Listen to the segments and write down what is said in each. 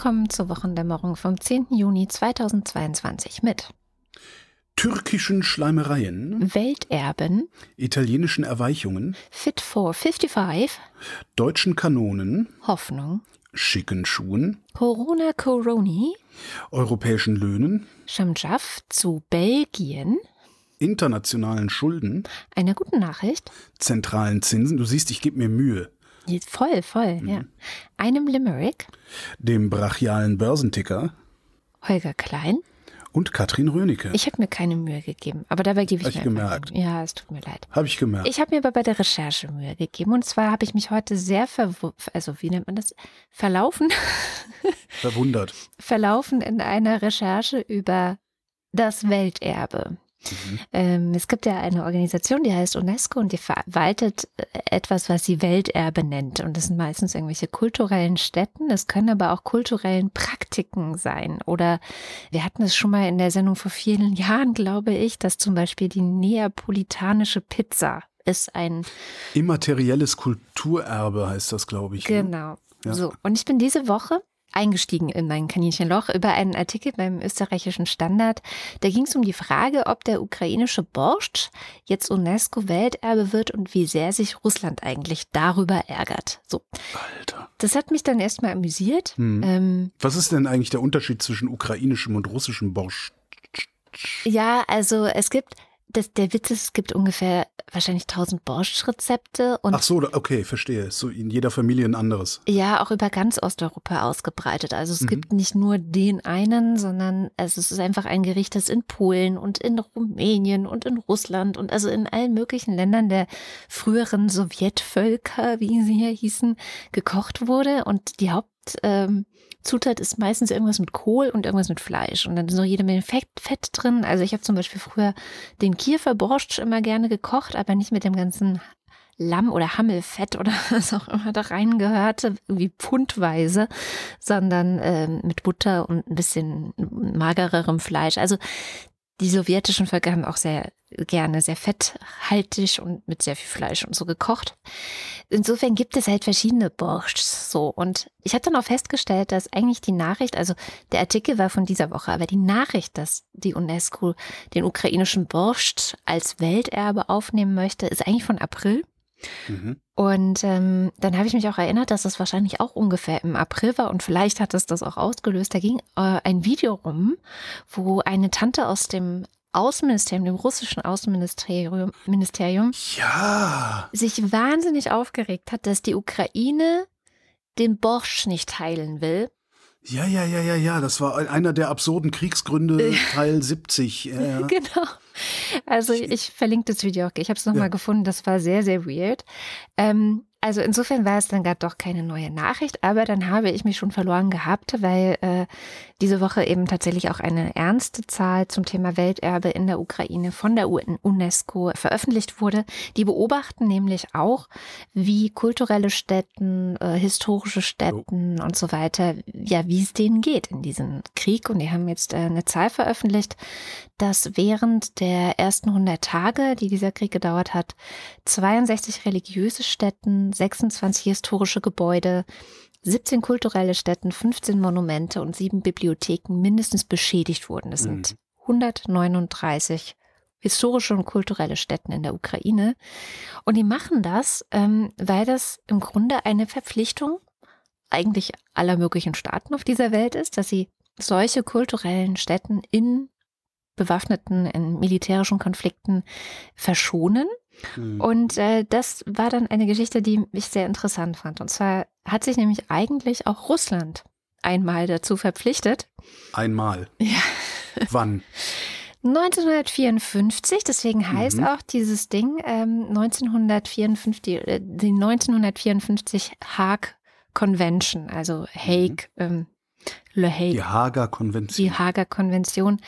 Willkommen zur Wochendämmerung vom 10. Juni 2022 mit türkischen Schleimereien, Welterben, italienischen Erweichungen, Fit for 55, deutschen Kanonen, Hoffnung, schicken Schuhen, Corona Coroni, europäischen Löhnen, Shamjaf zu Belgien, internationalen Schulden, einer guten Nachricht, zentralen Zinsen, du siehst, ich gebe mir Mühe, voll, voll, ja, einem Limerick, dem brachialen Börsenticker Holger Klein. und Katrin Rönecke. Ich habe mir keine Mühe gegeben, aber dabei gebe ich Hab ich mir einfach gemerkt. Mühe. Ja, es tut mir leid. Habe ich gemerkt. Ich habe mir aber bei der Recherche Mühe gegeben und zwar habe ich mich heute sehr verwu also wie nennt man das verlaufen Verwundert. verlaufen in einer Recherche über das Welterbe. Mhm. Ähm, es gibt ja eine Organisation, die heißt UNESCO und die verwaltet äh, etwas, was sie Welterbe nennt. Und das sind meistens irgendwelche kulturellen Stätten. Es können aber auch kulturellen Praktiken sein. Oder wir hatten es schon mal in der Sendung vor vielen Jahren, glaube ich, dass zum Beispiel die neapolitanische Pizza ist ein Immaterielles Kulturerbe heißt das, glaube ich. ne? Genau. Ja. So, und ich bin diese Woche eingestiegen in mein Kaninchenloch über einen Artikel beim österreichischen Standard. Da ging es um die Frage, ob der ukrainische Borscht jetzt UNESCO-Welterbe wird und wie sehr sich Russland eigentlich darüber ärgert. So, Alter. das hat mich dann erstmal amüsiert. Hm. Ähm, Was ist denn eigentlich der Unterschied zwischen ukrainischem und russischem Borscht? ja, also es gibt, das, der Witz ist, es gibt ungefähr wahrscheinlich 1000 Borscht-Rezepte und Ach so, okay, verstehe. So in jeder Familie ein anderes. Ja, auch über ganz Osteuropa ausgebreitet. Also es Mhm. gibt nicht nur den einen, sondern es ist einfach ein Gericht, das in Polen und in Rumänien und in Russland und also in allen möglichen Ländern der früheren Sowjetvölker, wie sie hier hießen, gekocht wurde. Und die Hauptzutat ähm, Zutat ist meistens irgendwas mit Kohl und irgendwas mit Fleisch. Und dann ist noch jede Menge Fett, Fett drin. Also ich habe zum Beispiel früher den Kieferborscht immer gerne gekocht, aber nicht mit dem ganzen Lamm- oder Hammelfett oder was auch immer da reingehörte, irgendwie pfundweise, sondern ähm, mit Butter und ein bisschen magererem Fleisch. Also die sowjetischen Völker haben auch sehr gerne sehr fetthaltig und mit sehr viel Fleisch und so gekocht. Insofern gibt es halt verschiedene Borschs so. Und ich habe dann auch festgestellt, dass eigentlich die Nachricht, also der Artikel war von dieser Woche, aber die Nachricht, dass die UNESCO den ukrainischen Borscht als Welterbe aufnehmen möchte, ist eigentlich von April. Mhm. Und ähm, dann habe ich mich auch erinnert, dass das wahrscheinlich auch ungefähr im April war und vielleicht hat es das auch ausgelöst. Da ging äh, ein Video rum, wo eine Tante aus dem Außenministerium, dem russischen Außenministerium, Ministerium, Ja. sich wahnsinnig aufgeregt hat, dass die Ukraine den Borscht nicht teilen will. Ja, ja, ja, ja, ja. Das war einer der absurden Kriegsgründe, Teil 70. Ja. Genau. Also ich verlinke das Video auch. Ich habe es nochmal Ja. gefunden. Das war sehr, sehr weird. Ähm, also insofern war es dann gar doch keine neue Nachricht, aber dann habe ich mich schon verloren gehabt, weil äh, diese Woche eben tatsächlich auch eine ernste Zahl zum Thema Welterbe in der Ukraine von der UN UNESCO veröffentlicht wurde. Die beobachten nämlich auch, wie kulturelle Stätten, äh, historische Stätten und so weiter, ja, wie es denen geht in diesem Krieg. Und die haben jetzt äh, eine Zahl veröffentlicht, dass während der ersten 100 Tage, die dieser Krieg gedauert hat, 62 religiöse Stätten, 26 historische Gebäude, 17 kulturelle Stätten, 15 Monumente und sieben Bibliotheken mindestens beschädigt wurden. Das sind 139 historische und kulturelle Stätten in der Ukraine. Und die machen das, ähm, weil das im Grunde eine Verpflichtung eigentlich aller möglichen Staaten auf dieser Welt ist, dass sie solche kulturellen Stätten in bewaffneten, in militärischen Konflikten verschonen. Mhm. Und äh, das war dann eine Geschichte, die ich sehr interessant fand. Und zwar hat sich nämlich eigentlich auch Russland einmal dazu verpflichtet. Einmal. Ja. Wann? 1954, deswegen heißt Mhm. auch dieses Ding ähm, 1954, äh, die 1954 Hague Convention, also Hague, ähm, Le Hague. Die Hager Konvention. die Hager Konvention.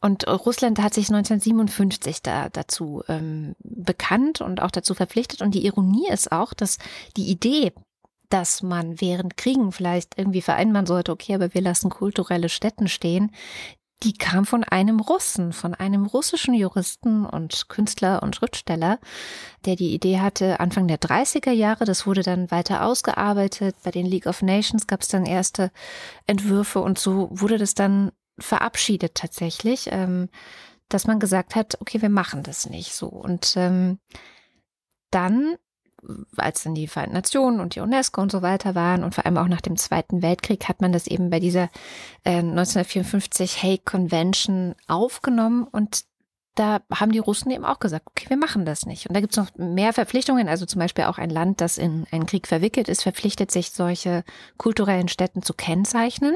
Und Russland hat sich 1957 da, dazu ähm, bekannt und auch dazu verpflichtet. Und die Ironie ist auch, dass die Idee, dass man während Kriegen vielleicht irgendwie vereinbaren sollte, okay, aber wir lassen kulturelle Stätten stehen, die kam von einem Russen, von einem russischen Juristen und Künstler und Schriftsteller, der die Idee hatte Anfang der 30er Jahre. Das wurde dann weiter ausgearbeitet. Bei den League of Nations gab es dann erste Entwürfe und so wurde das dann verabschiedet tatsächlich, ähm, dass man gesagt hat, okay, wir machen das nicht so. Und ähm, dann als dann die Vereinten Nationen und die UNESCO und so weiter waren und vor allem auch nach dem Zweiten Weltkrieg hat man das eben bei dieser äh, 1954 Hague Convention aufgenommen und da haben die Russen eben auch gesagt, okay, wir machen das nicht. Und da gibt es noch mehr Verpflichtungen. Also zum Beispiel auch ein Land, das in einen Krieg verwickelt ist, verpflichtet sich, solche kulturellen Städten zu kennzeichnen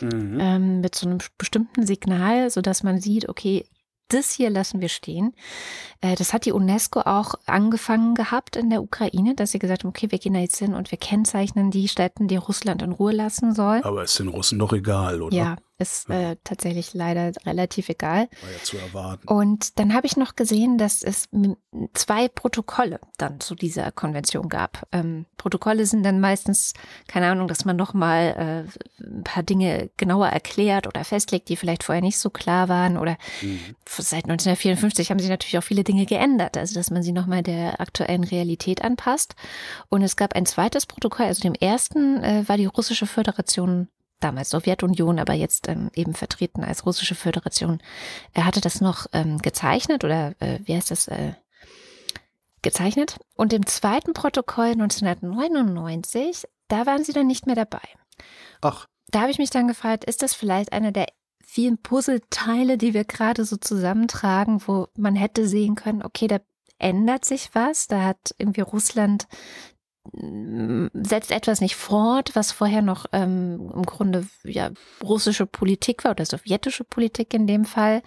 mhm. ähm, mit so einem bestimmten Signal, sodass man sieht, okay, das hier lassen wir stehen. Äh, das hat die UNESCO auch angefangen gehabt in der Ukraine, dass sie gesagt haben, okay, wir gehen da jetzt hin und wir kennzeichnen die Städte, die Russland in Ruhe lassen soll. Aber ist den Russen doch egal, oder? Ja, ist äh, tatsächlich leider relativ egal. War ja zu erwarten. Und dann habe ich noch gesehen, dass es zwei Protokolle dann zu dieser Konvention gab. Ähm, Protokolle sind dann meistens, keine Ahnung, dass man nochmal äh, ein paar Dinge genauer erklärt oder festlegt, die vielleicht vorher nicht so klar waren. Oder mhm. seit 1954 haben sich natürlich auch viele Dinge geändert, also dass man sie nochmal der aktuellen Realität anpasst. Und es gab ein zweites Protokoll, also dem ersten äh, war die Russische Föderation damals Sowjetunion, aber jetzt ähm, eben vertreten als russische Föderation. Er hatte das noch ähm, gezeichnet oder äh, wie heißt das? Äh, gezeichnet. Und im zweiten Protokoll 1999, da waren sie dann nicht mehr dabei. Ach. Da habe ich mich dann gefragt, ist das vielleicht einer der vielen Puzzleteile, die wir gerade so zusammentragen, wo man hätte sehen können, okay, da ändert sich was, da hat irgendwie Russland setzt etwas nicht fort, was vorher noch ähm, im Grunde ja russische Politik war oder sowjetische Politik in dem Fall.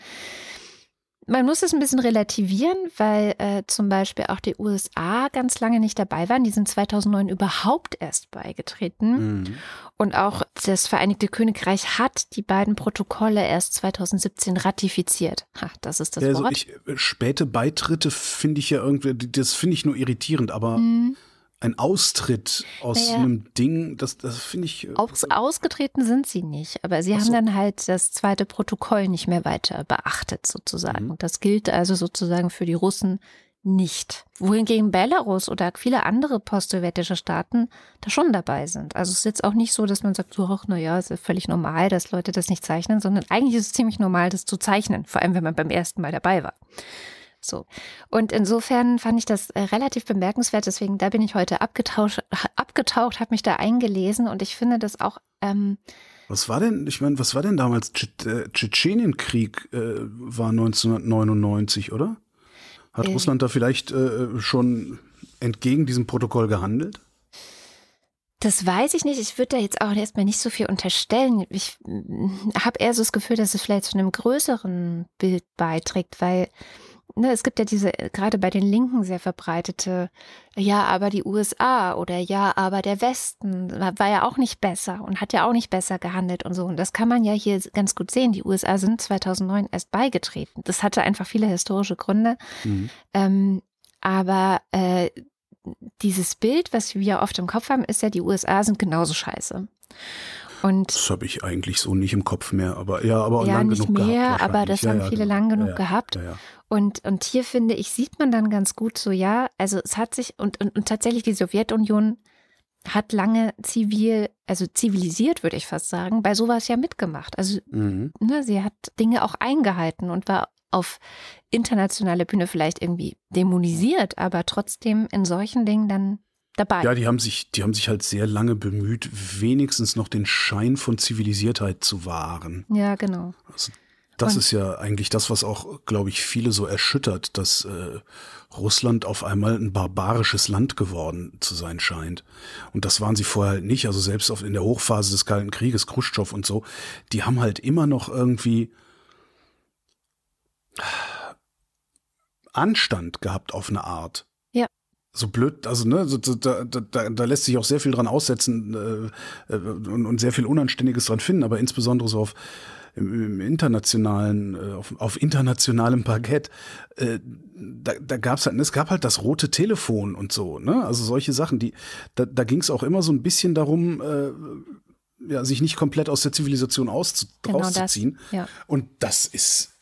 Man muss es ein bisschen relativieren, weil äh, zum Beispiel auch die USA ganz lange nicht dabei waren. Die sind 2009 überhaupt erst beigetreten. Mhm. Und auch das Vereinigte Königreich hat die beiden Protokolle erst 2017 ratifiziert. Ha, das ist das ja, Wort. Also ich, äh, späte Beitritte finde ich ja irgendwie, das finde ich nur irritierend, aber mhm ein Austritt aus naja, einem Ding, das, das finde ich. Äh, aus, ausgetreten sind sie nicht, aber sie so. haben dann halt das zweite Protokoll nicht mehr weiter beachtet, sozusagen. Mhm. Das gilt also sozusagen für die Russen nicht. Wohingegen Belarus oder viele andere post-sowjetische Staaten da schon dabei sind. Also es ist jetzt auch nicht so, dass man sagt, so, ach, naja, ist ja völlig normal, dass Leute das nicht zeichnen, sondern eigentlich ist es ziemlich normal, das zu zeichnen, vor allem wenn man beim ersten Mal dabei war. So. Und insofern fand ich das äh, relativ bemerkenswert. Deswegen, da bin ich heute abgetaucht, abgetaucht, habe mich da eingelesen und ich finde das auch. Ähm, was war denn, ich meine, was war denn damals? Äh, Tschetschenienkrieg äh, war 1999, oder? Hat äh, Russland da vielleicht äh, schon entgegen diesem Protokoll gehandelt? Das weiß ich nicht. Ich würde da jetzt auch erstmal nicht so viel unterstellen. Ich mm, habe eher so das Gefühl, dass es vielleicht zu einem größeren Bild beiträgt, weil ne, es gibt ja diese, äh, gerade bei den Linken sehr verbreitete, ja, aber die USA oder ja, aber der Westen war ja auch nicht besser und hat ja auch nicht besser gehandelt und so. Und das kann man ja hier ganz gut sehen. Die USA sind 2009 erst beigetreten. Das hatte einfach viele historische Gründe. Mhm. Ähm, aber äh, dieses Bild, was wir oft im Kopf haben, ist ja, die USA sind genauso scheiße. Und das habe ich eigentlich so nicht im Kopf mehr, aber ja, aber ja, lang nicht genug mehr, gehabt, aber das ja, haben ja, viele genau. lang genug gehabt. Und, und hier finde ich, sieht man dann ganz gut so, ja, also es hat sich, und, und, und tatsächlich die Sowjetunion hat lange zivil, also zivilisiert, würde ich fast sagen, bei sowas ja mitgemacht. Also mhm. ne, sie hat Dinge auch eingehalten und war auf internationaler Bühne vielleicht irgendwie dämonisiert, aber trotzdem in solchen Dingen dann dabei. Ja, die haben sich, die haben sich halt sehr lange bemüht, wenigstens noch den Schein von Zivilisiertheit zu wahren. Ja, genau. Also das Und ist ja eigentlich das, was auch, glaube ich, viele so erschüttert, dass äh, Russland auf einmal ein barbarisches Land geworden zu sein scheint. Und das waren sie vorher halt nicht. Also selbst in der Hochphase des Kalten Krieges, Khrushchev und so, die haben halt immer noch irgendwie Anstand gehabt auf eine Art so blöd, also ne, so, da, da, da lässt sich auch sehr viel dran aussetzen äh, äh, und, und sehr viel Unanständiges dran finden, aber insbesondere so auf im, im internationalen, äh, auf, auf internationalem Parkett, äh, da, da gab's halt, es gab halt das rote Telefon und so, ne? Also solche Sachen, die, da, da ging es auch immer so ein bisschen darum, äh, ja, sich nicht komplett aus der Zivilisation aus, genau rauszuziehen. Das, ja. Und das ist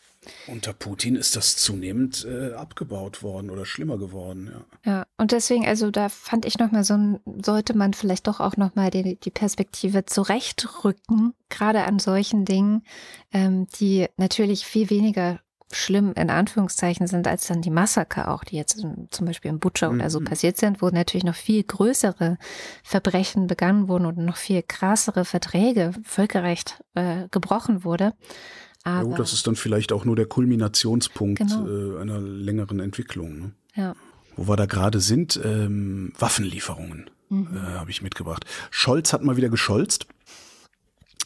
unter Putin ist das zunehmend äh, abgebaut worden oder schlimmer geworden, ja. Ja, und deswegen, also da fand ich nochmal so, sollte man vielleicht doch auch nochmal die, die Perspektive zurechtrücken, gerade an solchen Dingen, ähm, die natürlich viel weniger schlimm in Anführungszeichen sind als dann die Massaker auch, die jetzt zum Beispiel in Butcher oder so mhm. passiert sind, wo natürlich noch viel größere Verbrechen begangen wurden und noch viel krassere Verträge, Völkerrecht äh, gebrochen wurde. Aber ja, gut, das ist dann vielleicht auch nur der Kulminationspunkt genau. äh, einer längeren Entwicklung. Ne? Ja. Wo wir da gerade sind, ähm, Waffenlieferungen mhm. äh, habe ich mitgebracht. Scholz hat mal wieder gescholzt.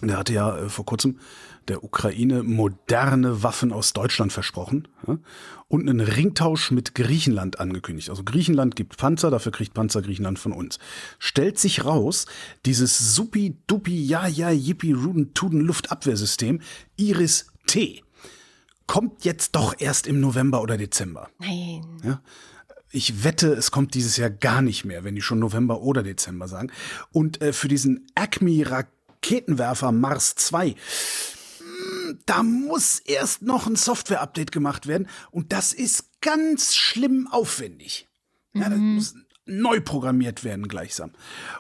Der hatte ja äh, vor kurzem der Ukraine moderne Waffen aus Deutschland versprochen ja, und einen Ringtausch mit Griechenland angekündigt. Also Griechenland gibt Panzer, dafür kriegt Panzer Griechenland von uns. Stellt sich raus, dieses supi-dupi, ja, ja, yippie, ruden, tuden Luftabwehrsystem Iris T kommt jetzt doch erst im November oder Dezember. Nein. Ja, ich wette, es kommt dieses Jahr gar nicht mehr, wenn die schon November oder Dezember sagen. Und äh, für diesen Acme Raketenwerfer Mars 2 da muss erst noch ein Software-Update gemacht werden und das ist ganz schlimm aufwendig. Ja, das mhm. muss neu programmiert werden gleichsam.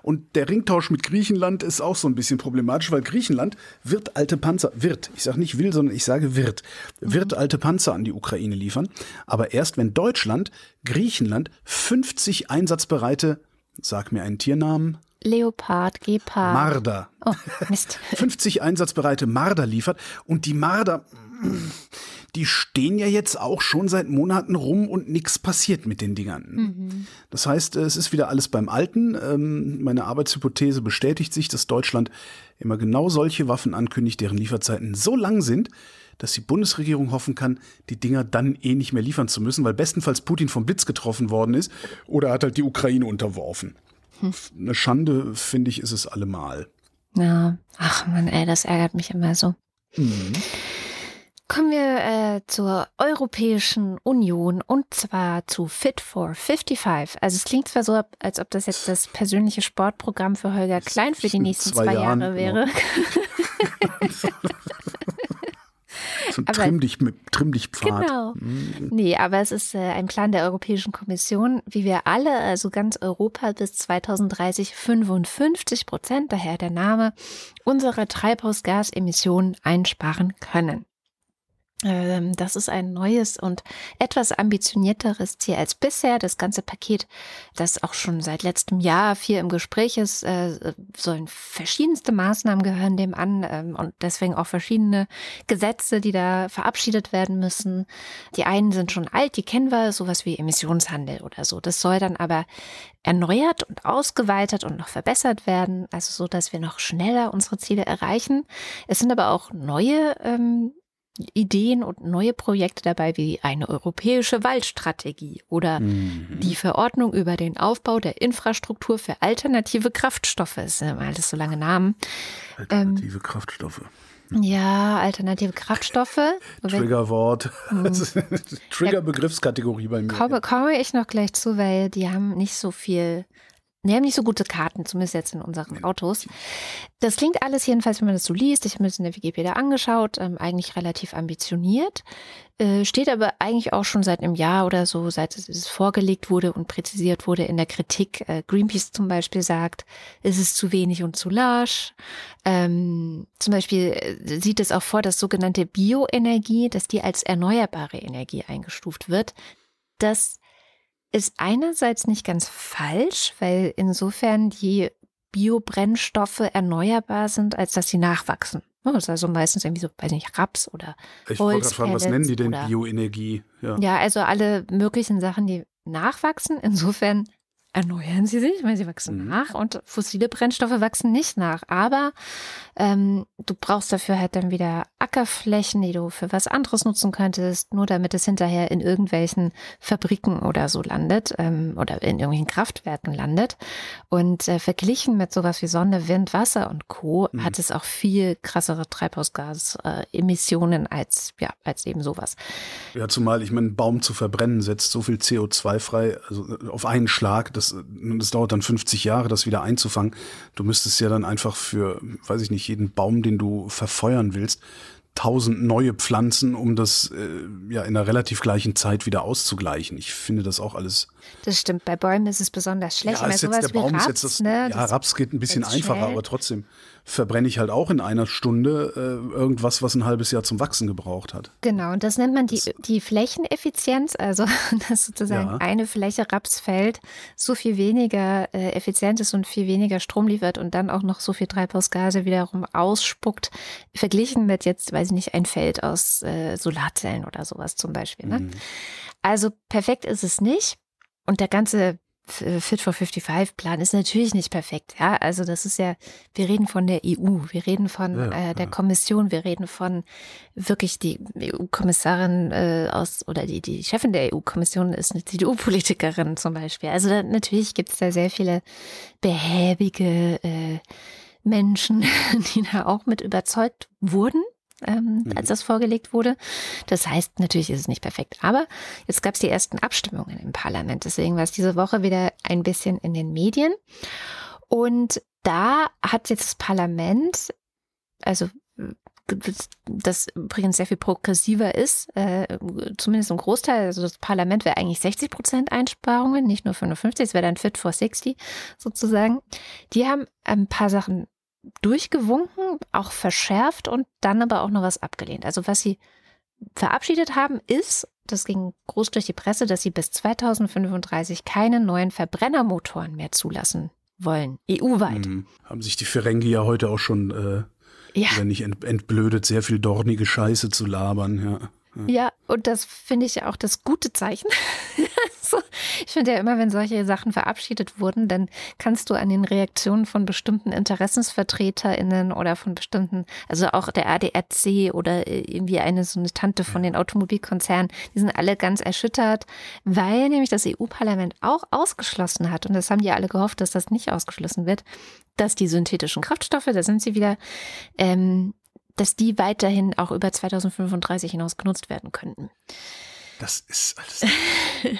Und der Ringtausch mit Griechenland ist auch so ein bisschen problematisch, weil Griechenland wird alte Panzer, wird, ich sage nicht will, sondern ich sage wird, wird mhm. alte Panzer an die Ukraine liefern. Aber erst wenn Deutschland Griechenland 50 einsatzbereite, sag mir einen Tiernamen, Leopard, Gepard. Marder. Oh, Mist. 50 einsatzbereite Marder liefert. Und die Marder, die stehen ja jetzt auch schon seit Monaten rum und nichts passiert mit den Dingern. Mhm. Das heißt, es ist wieder alles beim Alten. Ähm, meine Arbeitshypothese bestätigt sich, dass Deutschland immer genau solche Waffen ankündigt, deren Lieferzeiten so lang sind, dass die Bundesregierung hoffen kann, die Dinger dann eh nicht mehr liefern zu müssen, weil bestenfalls Putin vom Blitz getroffen worden ist oder hat halt die Ukraine unterworfen. Eine Schande, finde ich, ist es allemal. Ja, ach man, ey, das ärgert mich immer so. Mhm. Kommen wir äh, zur Europäischen Union und zwar zu Fit for 55. Also es klingt zwar so, als ob das jetzt das persönliche Sportprogramm für Holger Klein für die nächsten zwei, zwei Jahre wäre. Genau. So ein trimm dich, trimm dich Pfad. Genau. Mhm. Nee, aber es ist äh, ein Plan der Europäischen Kommission, wie wir alle, also ganz Europa bis 2030 55 Prozent, daher der Name, unserer Treibhausgasemissionen einsparen können. Ähm, das ist ein neues und etwas ambitionierteres Ziel als bisher. Das ganze Paket, das auch schon seit letztem Jahr viel im Gespräch ist, äh, sollen verschiedenste Maßnahmen gehören dem an ähm, und deswegen auch verschiedene Gesetze, die da verabschiedet werden müssen. Die einen sind schon alt, die kennen wir, sowas wie Emissionshandel oder so. Das soll dann aber erneuert und ausgeweitet und noch verbessert werden, also so, dass wir noch schneller unsere Ziele erreichen. Es sind aber auch neue ähm, Ideen und neue Projekte dabei, wie eine europäische Waldstrategie oder mhm. die Verordnung über den Aufbau der Infrastruktur für alternative Kraftstoffe. Das sind alles so lange Namen. Alternative ähm, Kraftstoffe. Ja, alternative Kraftstoffe. Triggerwort. Mhm. Trigger-Begriffskategorie bei mir. Komme, komme ich noch gleich zu, weil die haben nicht so viel wir haben nicht so gute Karten, zumindest jetzt in unseren Autos. Das klingt alles jedenfalls, wenn man das so liest, ich habe mir das in der Wikipedia angeschaut, ähm, eigentlich relativ ambitioniert. Äh, steht aber eigentlich auch schon seit einem Jahr oder so, seit es vorgelegt wurde und präzisiert wurde in der Kritik. Äh, Greenpeace zum Beispiel sagt, es ist zu wenig und zu large. Ähm, zum Beispiel äh, sieht es auch vor, dass sogenannte Bioenergie, dass die als erneuerbare Energie eingestuft wird. Das ist einerseits nicht ganz falsch, weil insofern die Biobrennstoffe erneuerbar sind, als dass sie nachwachsen. Das ist also meistens irgendwie so, weiß nicht, Raps oder Ich wollte gerade fragen, was nennen die denn Bioenergie? Ja. ja, also alle möglichen Sachen, die nachwachsen. Insofern erneuern sie sich, weil sie wachsen mhm. nach und fossile Brennstoffe wachsen nicht nach. Aber ähm, du brauchst dafür halt dann wieder Ackerflächen, die du für was anderes nutzen könntest, nur damit es hinterher in irgendwelchen Fabriken oder so landet ähm, oder in irgendwelchen Kraftwerken landet. Und äh, verglichen mit sowas wie Sonne, Wind, Wasser und Co. Mhm. hat es auch viel krassere Treibhausgasemissionen äh, als, ja, als eben sowas. Ja, zumal ich meine, Baum zu verbrennen setzt so viel CO2 frei, also auf einen Schlag, das, das dauert dann 50 Jahre, das wieder einzufangen. Du müsstest ja dann einfach für, weiß ich nicht, jeden Baum, den du verfeuern willst, tausend neue Pflanzen, um das äh, ja in einer relativ gleichen Zeit wieder auszugleichen. Ich finde das auch alles. Das stimmt. Bei Bäumen ist es besonders schlecht. Ja, ist jetzt der Baum Raps, ist jetzt das, ne? ja, Raps geht ein bisschen einfacher, schnell. aber trotzdem verbrenne ich halt auch in einer Stunde äh, irgendwas, was ein halbes Jahr zum Wachsen gebraucht hat. Genau, und das nennt man die, die Flächeneffizienz, also dass sozusagen ja. eine Fläche Rapsfeld so viel weniger äh, effizient ist und viel weniger Strom liefert und dann auch noch so viel Treibhausgase wiederum ausspuckt, verglichen mit jetzt, weiß ich nicht, ein Feld aus äh, Solarzellen oder sowas zum Beispiel. Ne? Mhm. Also perfekt ist es nicht. Und der ganze Fit for 55 Plan ist natürlich nicht perfekt. Ja, also das ist ja, wir reden von der EU, wir reden von ja, äh, der ja. Kommission, wir reden von wirklich die EU-Kommissarin äh, aus oder die, die Chefin der EU-Kommission ist eine CDU-Politikerin zum Beispiel. Also da, natürlich gibt es da sehr viele behäbige äh, Menschen, die da auch mit überzeugt wurden ähm, mhm. als das vorgelegt wurde. Das heißt, natürlich ist es nicht perfekt. Aber jetzt gab es die ersten Abstimmungen im Parlament. Deswegen war es diese Woche wieder ein bisschen in den Medien. Und da hat jetzt das Parlament, also das übrigens sehr viel progressiver ist, äh, zumindest im Großteil. Also das Parlament wäre eigentlich 60 Prozent Einsparungen, nicht nur 55, es wäre dann Fit for 60 sozusagen. Die haben ein paar Sachen durchgewunken, auch verschärft und dann aber auch noch was abgelehnt. Also was sie verabschiedet haben, ist, das ging groß durch die Presse, dass sie bis 2035 keine neuen Verbrennermotoren mehr zulassen wollen, EU-weit. Mhm. Haben sich die Ferengi ja heute auch schon, äh, ja. nicht entblödet, sehr viel dornige Scheiße zu labern, ja. Ja, und das finde ich ja auch das gute Zeichen. ich finde ja immer, wenn solche Sachen verabschiedet wurden, dann kannst du an den Reaktionen von bestimmten InteressensvertreterInnen oder von bestimmten, also auch der ADRC oder irgendwie eine so eine Tante von den Automobilkonzernen, die sind alle ganz erschüttert, weil nämlich das EU-Parlament auch ausgeschlossen hat, und das haben die alle gehofft, dass das nicht ausgeschlossen wird, dass die synthetischen Kraftstoffe, da sind sie wieder, ähm, dass die weiterhin auch über 2035 hinaus genutzt werden könnten. Das ist alles.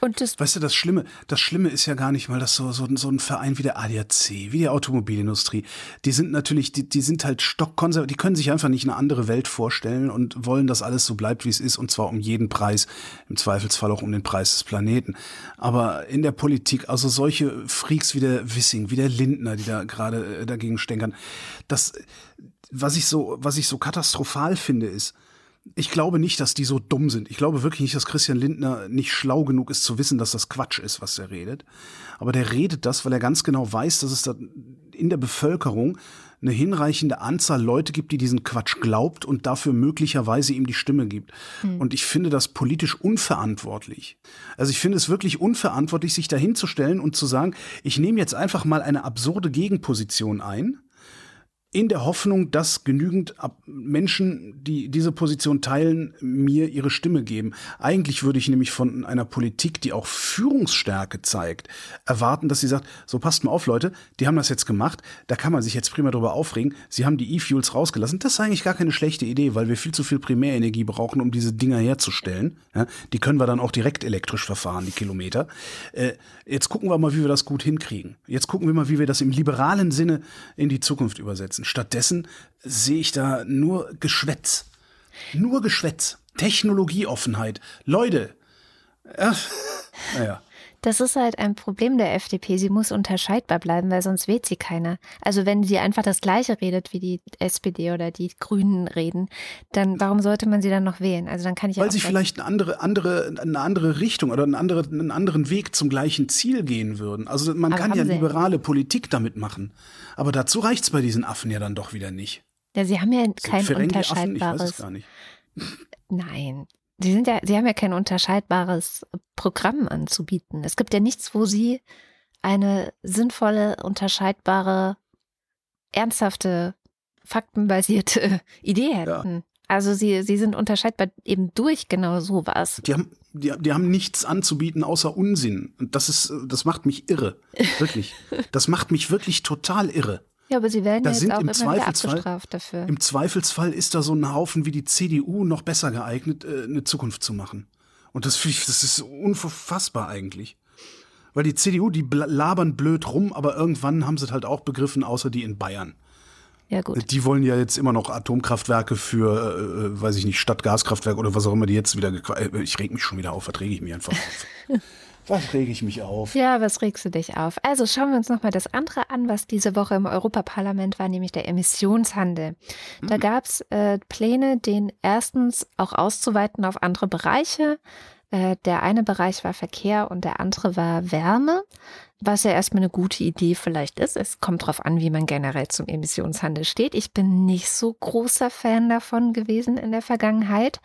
Und das weißt du, das Schlimme, das Schlimme ist ja gar nicht mal, dass so, so, so ein Verein wie der ADAC, wie die Automobilindustrie, die sind natürlich, die, die sind halt stockkonservativ, die können sich einfach nicht eine andere Welt vorstellen und wollen, dass alles so bleibt, wie es ist, und zwar um jeden Preis, im Zweifelsfall auch um den Preis des Planeten. Aber in der Politik, also solche Freaks wie der Wissing, wie der Lindner, die da gerade äh, dagegen stänkern, das, was ich so, was ich so katastrophal finde, ist, ich glaube nicht, dass die so dumm sind. Ich glaube wirklich nicht, dass Christian Lindner nicht schlau genug ist zu wissen, dass das Quatsch ist, was er redet. Aber der redet das, weil er ganz genau weiß, dass es da in der Bevölkerung eine hinreichende Anzahl Leute gibt, die diesen Quatsch glaubt und dafür möglicherweise ihm die Stimme gibt. Mhm. Und ich finde das politisch unverantwortlich. Also ich finde es wirklich unverantwortlich, sich dahinzustellen und zu sagen, ich nehme jetzt einfach mal eine absurde Gegenposition ein in der Hoffnung, dass genügend Menschen, die diese Position teilen, mir ihre Stimme geben. Eigentlich würde ich nämlich von einer Politik, die auch Führungsstärke zeigt, erwarten, dass sie sagt, so passt mal auf, Leute, die haben das jetzt gemacht, da kann man sich jetzt prima drüber aufregen, sie haben die E-Fuels rausgelassen. Das ist eigentlich gar keine schlechte Idee, weil wir viel zu viel Primärenergie brauchen, um diese Dinger herzustellen. Ja, die können wir dann auch direkt elektrisch verfahren, die Kilometer. Äh, jetzt gucken wir mal, wie wir das gut hinkriegen. Jetzt gucken wir mal, wie wir das im liberalen Sinne in die Zukunft übersetzen setzen. Stattdessen sehe ich da nur Geschwätz. Nur Geschwätz. Technologieoffenheit. Leute. Ja, naja. Das ist halt ein Problem der FDP. Sie muss unterscheidbar bleiben, weil sonst wählt sie keiner. Also wenn sie einfach das Gleiche redet, wie die SPD oder die Grünen reden, dann warum sollte man sie dann noch wählen? Also dann kann ich weil sie vielleicht eine andere, andere, eine andere Richtung oder einen, andere, einen anderen Weg zum gleichen Ziel gehen würden. Also man Aber kann ja liberale Politik damit machen. Aber dazu reicht es bei diesen Affen ja dann doch wieder nicht. Ja, sie haben ja kein unterscheidbares. Ich weiß es gar nicht. Nein, Sie sind ja, Sie haben ja kein unterscheidbares Programm anzubieten. Es gibt ja nichts, wo Sie eine sinnvolle, unterscheidbare, ernsthafte, faktenbasierte Idee hätten. Ja. Also sie, sie sind unterscheidbar eben durch genau sowas. Die haben, die, die haben nichts anzubieten außer Unsinn. Und das ist, das macht mich irre. Wirklich. Das macht mich wirklich total irre. Ja, aber sie werden da ja jetzt auch im immer wieder abgestraft dafür. Im Zweifelsfall ist da so ein Haufen wie die CDU noch besser geeignet, äh, eine Zukunft zu machen. Und das, das ist unfassbar eigentlich. Weil die CDU, die labern blöd rum, aber irgendwann haben sie es halt auch begriffen, außer die in Bayern. Ja, gut. Die wollen ja jetzt immer noch Atomkraftwerke für, äh, äh weiß ich nicht, Stadtgaskraftwerke oder was auch immer die jetzt wieder. Äh, ich reg mich schon wieder auf, verträge ich mich einfach auf. Was rege ich mich auf? Ja, was regst du dich auf? Also schauen wir uns nochmal das andere an, was diese Woche im Europaparlament war, nämlich der Emissionshandel. Da mhm. gab es äh, Pläne, den erstens auch auszuweiten auf andere Bereiche. Äh, der eine Bereich war Verkehr und der andere war Wärme, was ja erstmal eine gute Idee vielleicht ist. Es kommt darauf an, wie man generell zum Emissionshandel steht. Ich bin nicht so großer Fan davon gewesen in der Vergangenheit,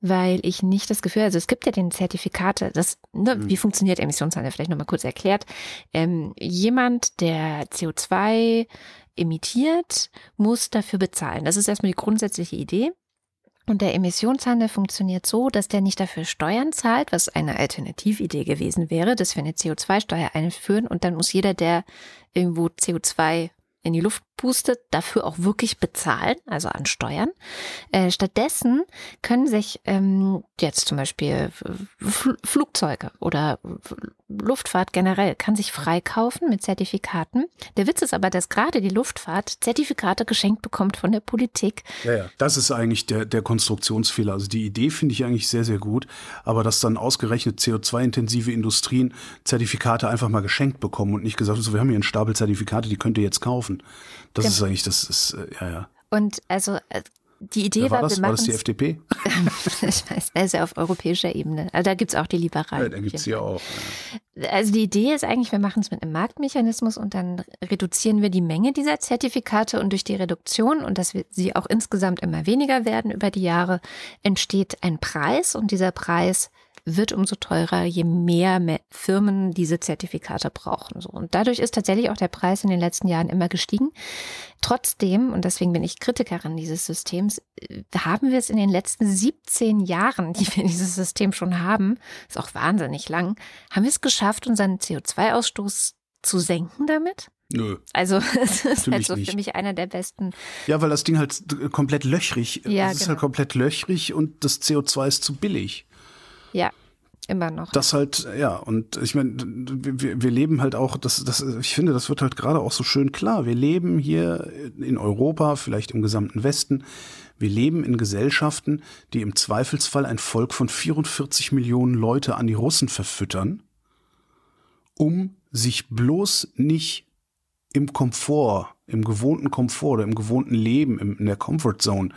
weil ich nicht das Gefühl, also es gibt ja den Zertifikate, das, ne, mhm. wie funktioniert Emissionshandel, vielleicht nochmal kurz erklärt. Ähm, jemand, der CO2 emittiert, muss dafür bezahlen. Das ist erstmal die grundsätzliche Idee. Und der Emissionshandel funktioniert so, dass der nicht dafür Steuern zahlt, was eine Alternatividee gewesen wäre, dass wir eine CO2-Steuer einführen und dann muss jeder, der irgendwo CO2 in die Luft pustet, dafür auch wirklich bezahlen, also an Steuern. Äh, stattdessen können sich ähm, jetzt zum Beispiel Fl Flugzeuge oder Luftfahrt generell kann sich freikaufen mit Zertifikaten. Der Witz ist aber, dass gerade die Luftfahrt Zertifikate geschenkt bekommt von der Politik. Ja, ja. Das ist eigentlich der, der Konstruktionsfehler. Also die Idee finde ich eigentlich sehr, sehr gut, aber dass dann ausgerechnet CO2-intensive Industrien Zertifikate einfach mal geschenkt bekommen und nicht gesagt, so, wir haben hier einen Stapel Zertifikate, die könnt ihr jetzt kaufen. Das genau. ist eigentlich, das ist, äh, ja, ja. Und also äh, die Idee Wer war, war, das? war das die FDP? ich weiß, also auf europäischer Ebene. Also da gibt es auch die Liberalen. Ja, da gibt es ja auch. Ja. Also die Idee ist eigentlich, wir machen es mit einem Marktmechanismus und dann reduzieren wir die Menge dieser Zertifikate und durch die Reduktion und dass wir sie auch insgesamt immer weniger werden über die Jahre, entsteht ein Preis und dieser Preis wird umso teurer, je mehr Firmen diese Zertifikate brauchen. So. Und dadurch ist tatsächlich auch der Preis in den letzten Jahren immer gestiegen. Trotzdem, und deswegen bin ich Kritikerin dieses Systems, äh, haben wir es in den letzten 17 Jahren, die wir dieses System schon haben, ist auch wahnsinnig lang, haben wir es geschafft, unseren CO2-Ausstoß zu senken damit? Nö. Also es ist halt so für mich einer der besten. Ja, weil das Ding halt komplett löchrig. Ja, es ist halt genau. halt komplett löchrig und das CO2 ist zu billig. Ja, immer noch. Das halt, ja, und ich meine, wir, wir leben halt auch, das, das, ich finde, das wird halt gerade auch so schön klar. Wir leben hier in Europa, vielleicht im gesamten Westen, wir leben in Gesellschaften, die im Zweifelsfall ein Volk von 44 Millionen Leute an die Russen verfüttern, um sich bloß nicht im Komfort, im gewohnten Komfort oder im gewohnten Leben, in der Comfort Zone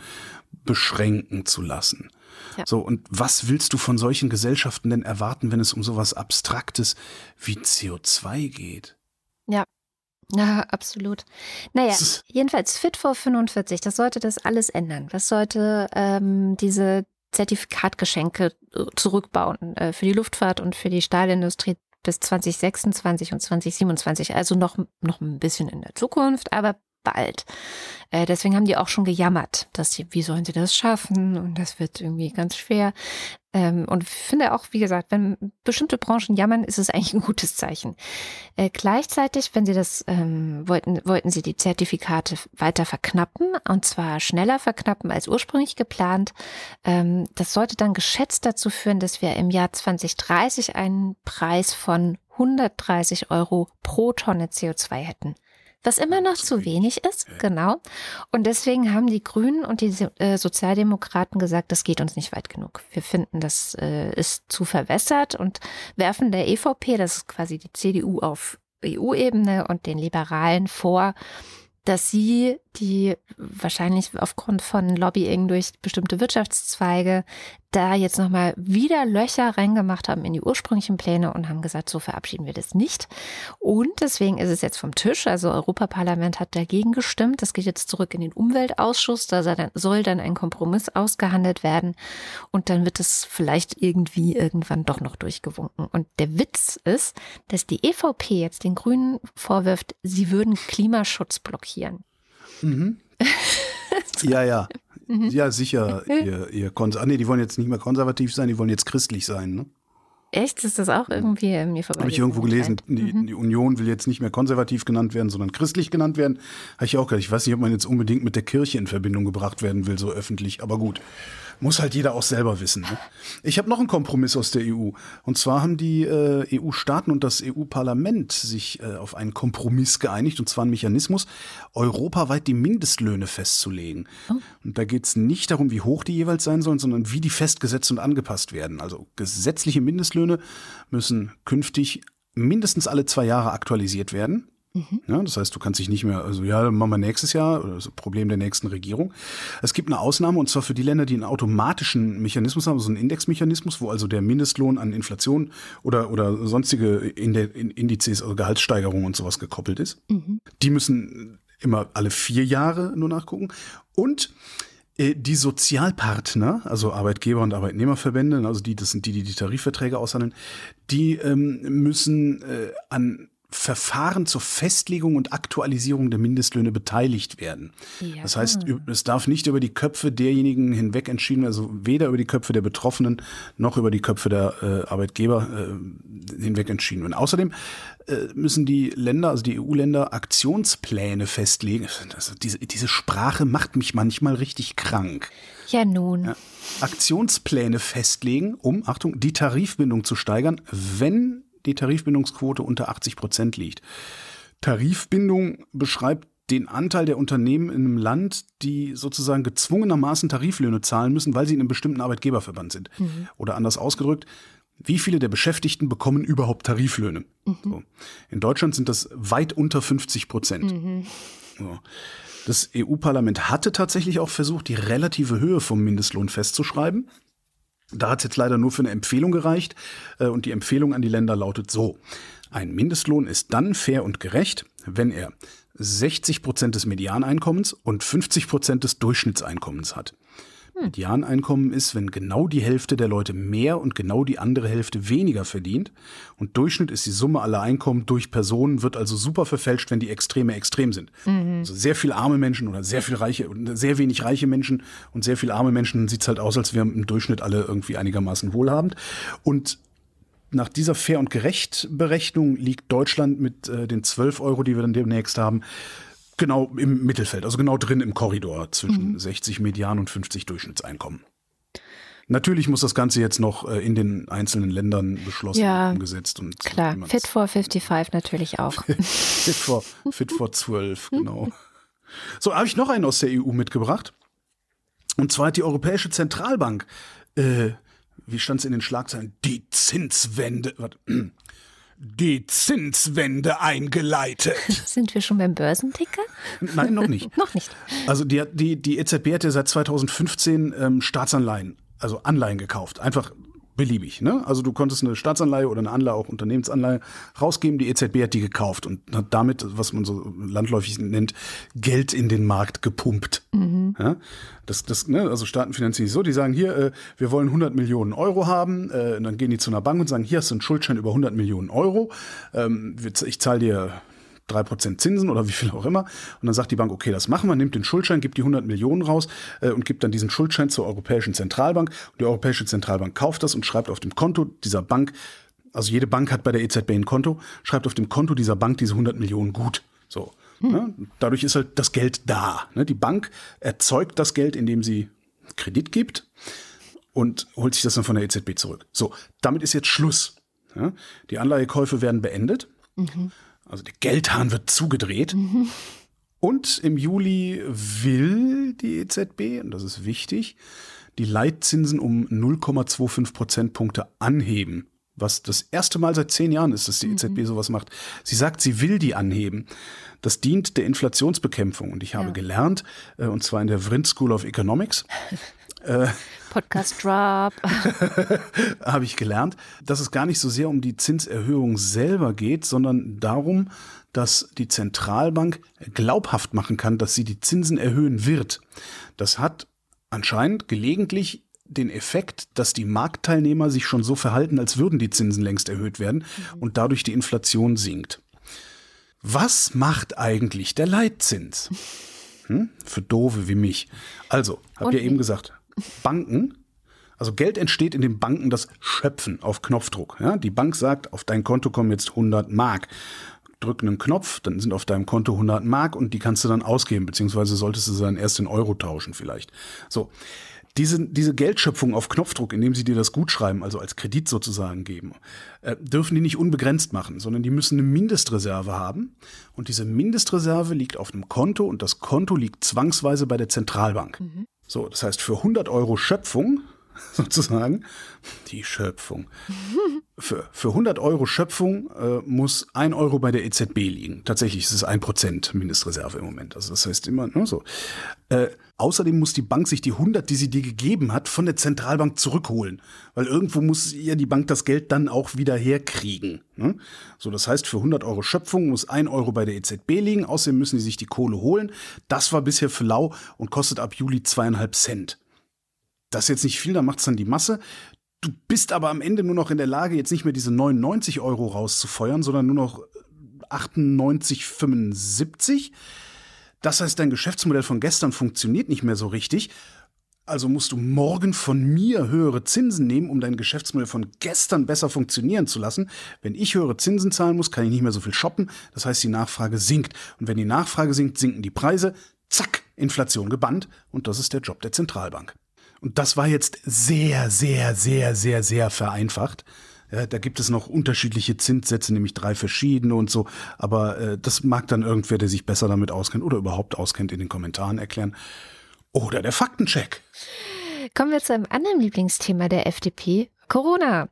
beschränken zu lassen. Ja. So, und was willst du von solchen Gesellschaften denn erwarten, wenn es um sowas Abstraktes wie CO2 geht? Ja. Ja, absolut. Naja, jedenfalls Fit for 45, das sollte das alles ändern. Das sollte ähm, diese Zertifikatgeschenke äh, zurückbauen äh, für die Luftfahrt und für die Stahlindustrie bis 2026 und 2027, also noch, noch ein bisschen in der Zukunft, aber bald. Äh, deswegen haben die auch schon gejammert, dass sie, wie sollen sie das schaffen? Und das wird irgendwie ganz schwer. Ähm, und ich finde auch, wie gesagt, wenn bestimmte Branchen jammern, ist es eigentlich ein gutes Zeichen. Äh, gleichzeitig, wenn sie das ähm, wollten, wollten sie die Zertifikate weiter verknappen und zwar schneller verknappen als ursprünglich geplant. Ähm, das sollte dann geschätzt dazu führen, dass wir im Jahr 2030 einen Preis von 130 Euro pro Tonne CO2 hätten was immer noch zu wenig ist, genau. Und deswegen haben die Grünen und die äh, Sozialdemokraten gesagt, das geht uns nicht weit genug. Wir finden, das äh, ist zu verwässert und werfen der EVP, das ist quasi die CDU auf EU-Ebene und den Liberalen vor, dass sie, die wahrscheinlich aufgrund von Lobbying durch bestimmte Wirtschaftszweige da jetzt nochmal wieder Löcher reingemacht haben in die ursprünglichen Pläne und haben gesagt, so verabschieden wir das nicht. Und deswegen ist es jetzt vom Tisch. Also Europaparlament hat dagegen gestimmt. Das geht jetzt zurück in den Umweltausschuss. Da soll dann ein Kompromiss ausgehandelt werden. Und dann wird es vielleicht irgendwie irgendwann doch noch durchgewunken. Und der Witz ist, dass die EVP jetzt den Grünen vorwirft, sie würden Klimaschutz blockieren. Mhm. ja, ja. Mhm. Ja, sicher. Ihr, ihr ah, nee, die wollen jetzt nicht mehr konservativ sein, die wollen jetzt christlich sein, ne? Echt? Ist das auch irgendwie mir vorbei? Habe ich irgendwo gelesen, die, mhm. die, Union will jetzt nicht mehr konservativ genannt werden, sondern christlich genannt werden. Habe ich auch gedacht. Ich weiß nicht, ob man jetzt unbedingt mit der Kirche in Verbindung gebracht werden will, so öffentlich, aber gut. Muss halt jeder auch selber wissen. Ne? Ich habe noch einen Kompromiss aus der EU. Und zwar haben die äh, EU-Staaten und das EU-Parlament sich äh, auf einen Kompromiss geeinigt, und zwar einen Mechanismus, europaweit die Mindestlöhne festzulegen. Oh. Und da geht es nicht darum, wie hoch die jeweils sein sollen, sondern wie die festgesetzt und angepasst werden. Also gesetzliche Mindestlöhne müssen künftig mindestens alle zwei Jahre aktualisiert werden. Mhm. Ja, das heißt, du kannst dich nicht mehr, also ja, machen wir nächstes Jahr, das Problem der nächsten Regierung. Es gibt eine Ausnahme und zwar für die Länder, die einen automatischen Mechanismus haben, so einen Indexmechanismus, wo also der Mindestlohn an Inflation oder, oder sonstige Indizes, also Gehaltssteigerungen und sowas gekoppelt ist. Mhm. Die müssen immer alle vier Jahre nur nachgucken. Und äh, die Sozialpartner, also Arbeitgeber und Arbeitnehmerverbände, also die, das sind die, die die Tarifverträge aushandeln, die ähm, müssen äh, an Verfahren zur Festlegung und Aktualisierung der Mindestlöhne beteiligt werden. Ja. Das heißt, es darf nicht über die Köpfe derjenigen hinweg entschieden werden, also weder über die Köpfe der Betroffenen noch über die Köpfe der äh, Arbeitgeber äh, hinweg entschieden werden. Außerdem äh, müssen die Länder, also die EU-Länder, Aktionspläne festlegen. Also diese, diese Sprache macht mich manchmal richtig krank. Ja, nun. Ja. Aktionspläne festlegen, um, Achtung, die Tarifbindung zu steigern, wenn die Tarifbindungsquote unter 80 Prozent liegt. Tarifbindung beschreibt den Anteil der Unternehmen in einem Land, die sozusagen gezwungenermaßen Tariflöhne zahlen müssen, weil sie in einem bestimmten Arbeitgeberverband sind. Mhm. Oder anders ausgedrückt, wie viele der Beschäftigten bekommen überhaupt Tariflöhne? Mhm. So. In Deutschland sind das weit unter 50 Prozent. Mhm. So. Das EU-Parlament hatte tatsächlich auch versucht, die relative Höhe vom Mindestlohn festzuschreiben. Da hat es jetzt leider nur für eine Empfehlung gereicht. Äh, und die Empfehlung an die Länder lautet so. Ein Mindestlohn ist dann fair und gerecht, wenn er 60 Prozent des Medianeinkommens und 50 Prozent des Durchschnittseinkommens hat. Hm. Medianeinkommen ist, wenn genau die Hälfte der Leute mehr und genau die andere Hälfte weniger verdient. Und Durchschnitt ist die Summe aller Einkommen durch Personen, wird also super verfälscht, wenn die Extreme extrem sind. Mhm. Also sehr viel arme Menschen oder sehr viel reiche, sehr wenig reiche Menschen und sehr viel arme Menschen, dann sieht's halt aus, als wären im Durchschnitt alle irgendwie einigermaßen wohlhabend. Und nach dieser Fair- und Gerecht-Berechnung liegt Deutschland mit äh, den 12 Euro, die wir dann demnächst haben, Genau im Mittelfeld, also genau drin im Korridor zwischen mhm. 60 Median und 50 Durchschnittseinkommen. Natürlich muss das Ganze jetzt noch äh, in den einzelnen Ländern beschlossen ja, umgesetzt und klar. Fit for 55 natürlich auch. fit for Fit for 12, genau. So habe ich noch einen aus der EU mitgebracht. Und zwar hat die Europäische Zentralbank, äh, wie stand es in den Schlagzeilen, die Zinswende, warte, die Zinswende eingeleitet. Sind wir schon beim Börsenticker? Nein, noch nicht. noch nicht. Also die, die, die EZB hat ja seit 2015 ähm, Staatsanleihen, also Anleihen gekauft. Einfach beliebig. Ne? Also du konntest eine Staatsanleihe oder eine Anleihe, auch Unternehmensanleihe rausgeben. Die EZB hat die gekauft und hat damit, was man so landläufig nennt, Geld in den Markt gepumpt. Mhm. Ja? Das, das, ne? Also Staaten finanzieren sich so, die sagen hier, äh, wir wollen 100 Millionen Euro haben. Äh, und dann gehen die zu einer Bank und sagen, hier hast du einen Schuldschein über 100 Millionen Euro. Ähm, ich zahle dir drei Prozent Zinsen oder wie viel auch immer. Und dann sagt die Bank, okay, das machen wir, nimmt den Schuldschein, gibt die 100 Millionen raus äh, und gibt dann diesen Schuldschein zur Europäischen Zentralbank. Und die Europäische Zentralbank kauft das und schreibt auf dem Konto dieser Bank, also jede Bank hat bei der EZB ein Konto, schreibt auf dem Konto dieser Bank diese 100 Millionen gut. So. Hm. Ne? Dadurch ist halt das Geld da. Ne? Die Bank erzeugt das Geld, indem sie Kredit gibt und holt sich das dann von der EZB zurück. So, damit ist jetzt Schluss. Ja? Die Anleihekäufe werden beendet. Mhm. Also der Geldhahn wird zugedreht. Mhm. Und im Juli will die EZB, und das ist wichtig, die Leitzinsen um 0,25 Prozentpunkte anheben. Was das erste Mal seit zehn Jahren ist, dass die EZB mhm. sowas macht. Sie sagt, sie will die anheben. Das dient der Inflationsbekämpfung. Und ich habe ja. gelernt, äh, und zwar in der Vrindt School of Economics, äh, Podcast Drop. Habe ich gelernt, dass es gar nicht so sehr um die Zinserhöhung selber geht, sondern darum, dass die Zentralbank glaubhaft machen kann, dass sie die Zinsen erhöhen wird. Das hat anscheinend gelegentlich den Effekt, dass die Marktteilnehmer sich schon so verhalten, als würden die Zinsen längst erhöht werden mhm. und dadurch die Inflation sinkt. Was macht eigentlich der Leitzins? Hm? Für Dove wie mich. Also, habt ihr eben gesagt, Banken, Also Geld entsteht in den Banken das Schöpfen auf Knopfdruck. Ja? Die Bank sagt, auf dein Konto kommen jetzt 100 Mark. Drück einen Knopf, dann sind auf deinem Konto 100 Mark und die kannst du dann ausgeben, beziehungsweise solltest du dann erst in Euro tauschen vielleicht. So. Diese, diese Geldschöpfung auf Knopfdruck, indem sie dir das Gutschreiben, also als Kredit sozusagen geben, äh, dürfen die nicht unbegrenzt machen, sondern die müssen eine Mindestreserve haben. Und diese Mindestreserve liegt auf einem Konto und das Konto liegt zwangsweise bei der Zentralbank. Mhm. So, das heißt, für 100 Euro Schöpfung sozusagen, die Schöpfung. Für, für 100 Euro Schöpfung äh, muss ein Euro bei der EZB liegen. Tatsächlich ist es ein Prozent Mindestreserve im Moment. Also das heißt immer ne, so. Äh, außerdem muss die Bank sich die 100, die sie dir gegeben hat, von der Zentralbank zurückholen, weil irgendwo muss ihr die Bank das Geld dann auch wieder herkriegen. Ne? So, das heißt, für 100 Euro Schöpfung muss ein Euro bei der EZB liegen. Außerdem müssen sie sich die Kohle holen. Das war bisher für lau und kostet ab Juli zweieinhalb Cent. Das ist jetzt nicht viel, da macht es dann die Masse. Du bist aber am Ende nur noch in der Lage, jetzt nicht mehr diese 99 Euro rauszufeuern, sondern nur noch 98,75. Das heißt, dein Geschäftsmodell von gestern funktioniert nicht mehr so richtig. Also musst du morgen von mir höhere Zinsen nehmen, um dein Geschäftsmodell von gestern besser funktionieren zu lassen. Wenn ich höhere Zinsen zahlen muss, kann ich nicht mehr so viel shoppen. Das heißt, die Nachfrage sinkt. Und wenn die Nachfrage sinkt, sinken die Preise. Zack, Inflation gebannt. Und das ist der Job der Zentralbank. Und das war jetzt sehr, sehr, sehr, sehr, sehr vereinfacht. Da gibt es noch unterschiedliche Zinssätze, nämlich drei verschiedene und so. Aber äh, das mag dann irgendwer, der sich besser damit auskennt oder überhaupt auskennt, in den Kommentaren erklären. Oder der Faktencheck. Kommen wir zu einem anderen Lieblingsthema der FDP. Corona.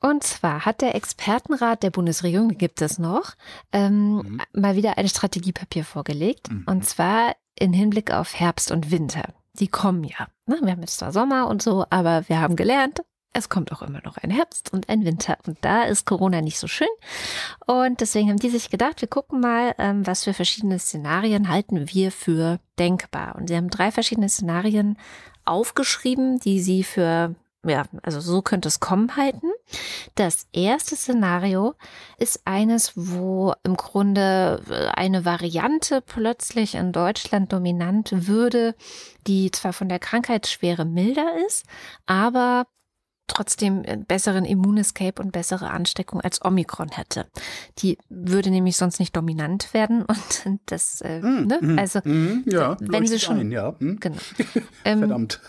Und zwar hat der Expertenrat der Bundesregierung, gibt es noch, ähm, mhm. mal wieder ein Strategiepapier vorgelegt. Mhm. Und zwar in Hinblick auf Herbst und Winter die kommen ja. Ne? Wir haben jetzt zwar Sommer und so, aber wir haben gelernt, es kommt auch immer noch ein Herbst und ein Winter. Und da ist Corona nicht so schön. Und deswegen haben die sich gedacht, wir gucken mal, ähm, was für verschiedene Szenarien halten wir für denkbar. Und sie haben drei verschiedene Szenarien aufgeschrieben, die sie für ja, also so könnte es kommen halten. Das erste Szenario ist eines, wo im Grunde äh, eine Variante plötzlich in Deutschland dominant würde, die zwar von der Krankheitsschwere milder ist, aber trotzdem besseren Immunescape und bessere Ansteckung als Omikron hätte. Die würde nämlich sonst nicht dominant werden und das, äh, mm, ne? Mm, also mm, ja, wenn sie schon, ein, ja. Hm. genau. Verdammt.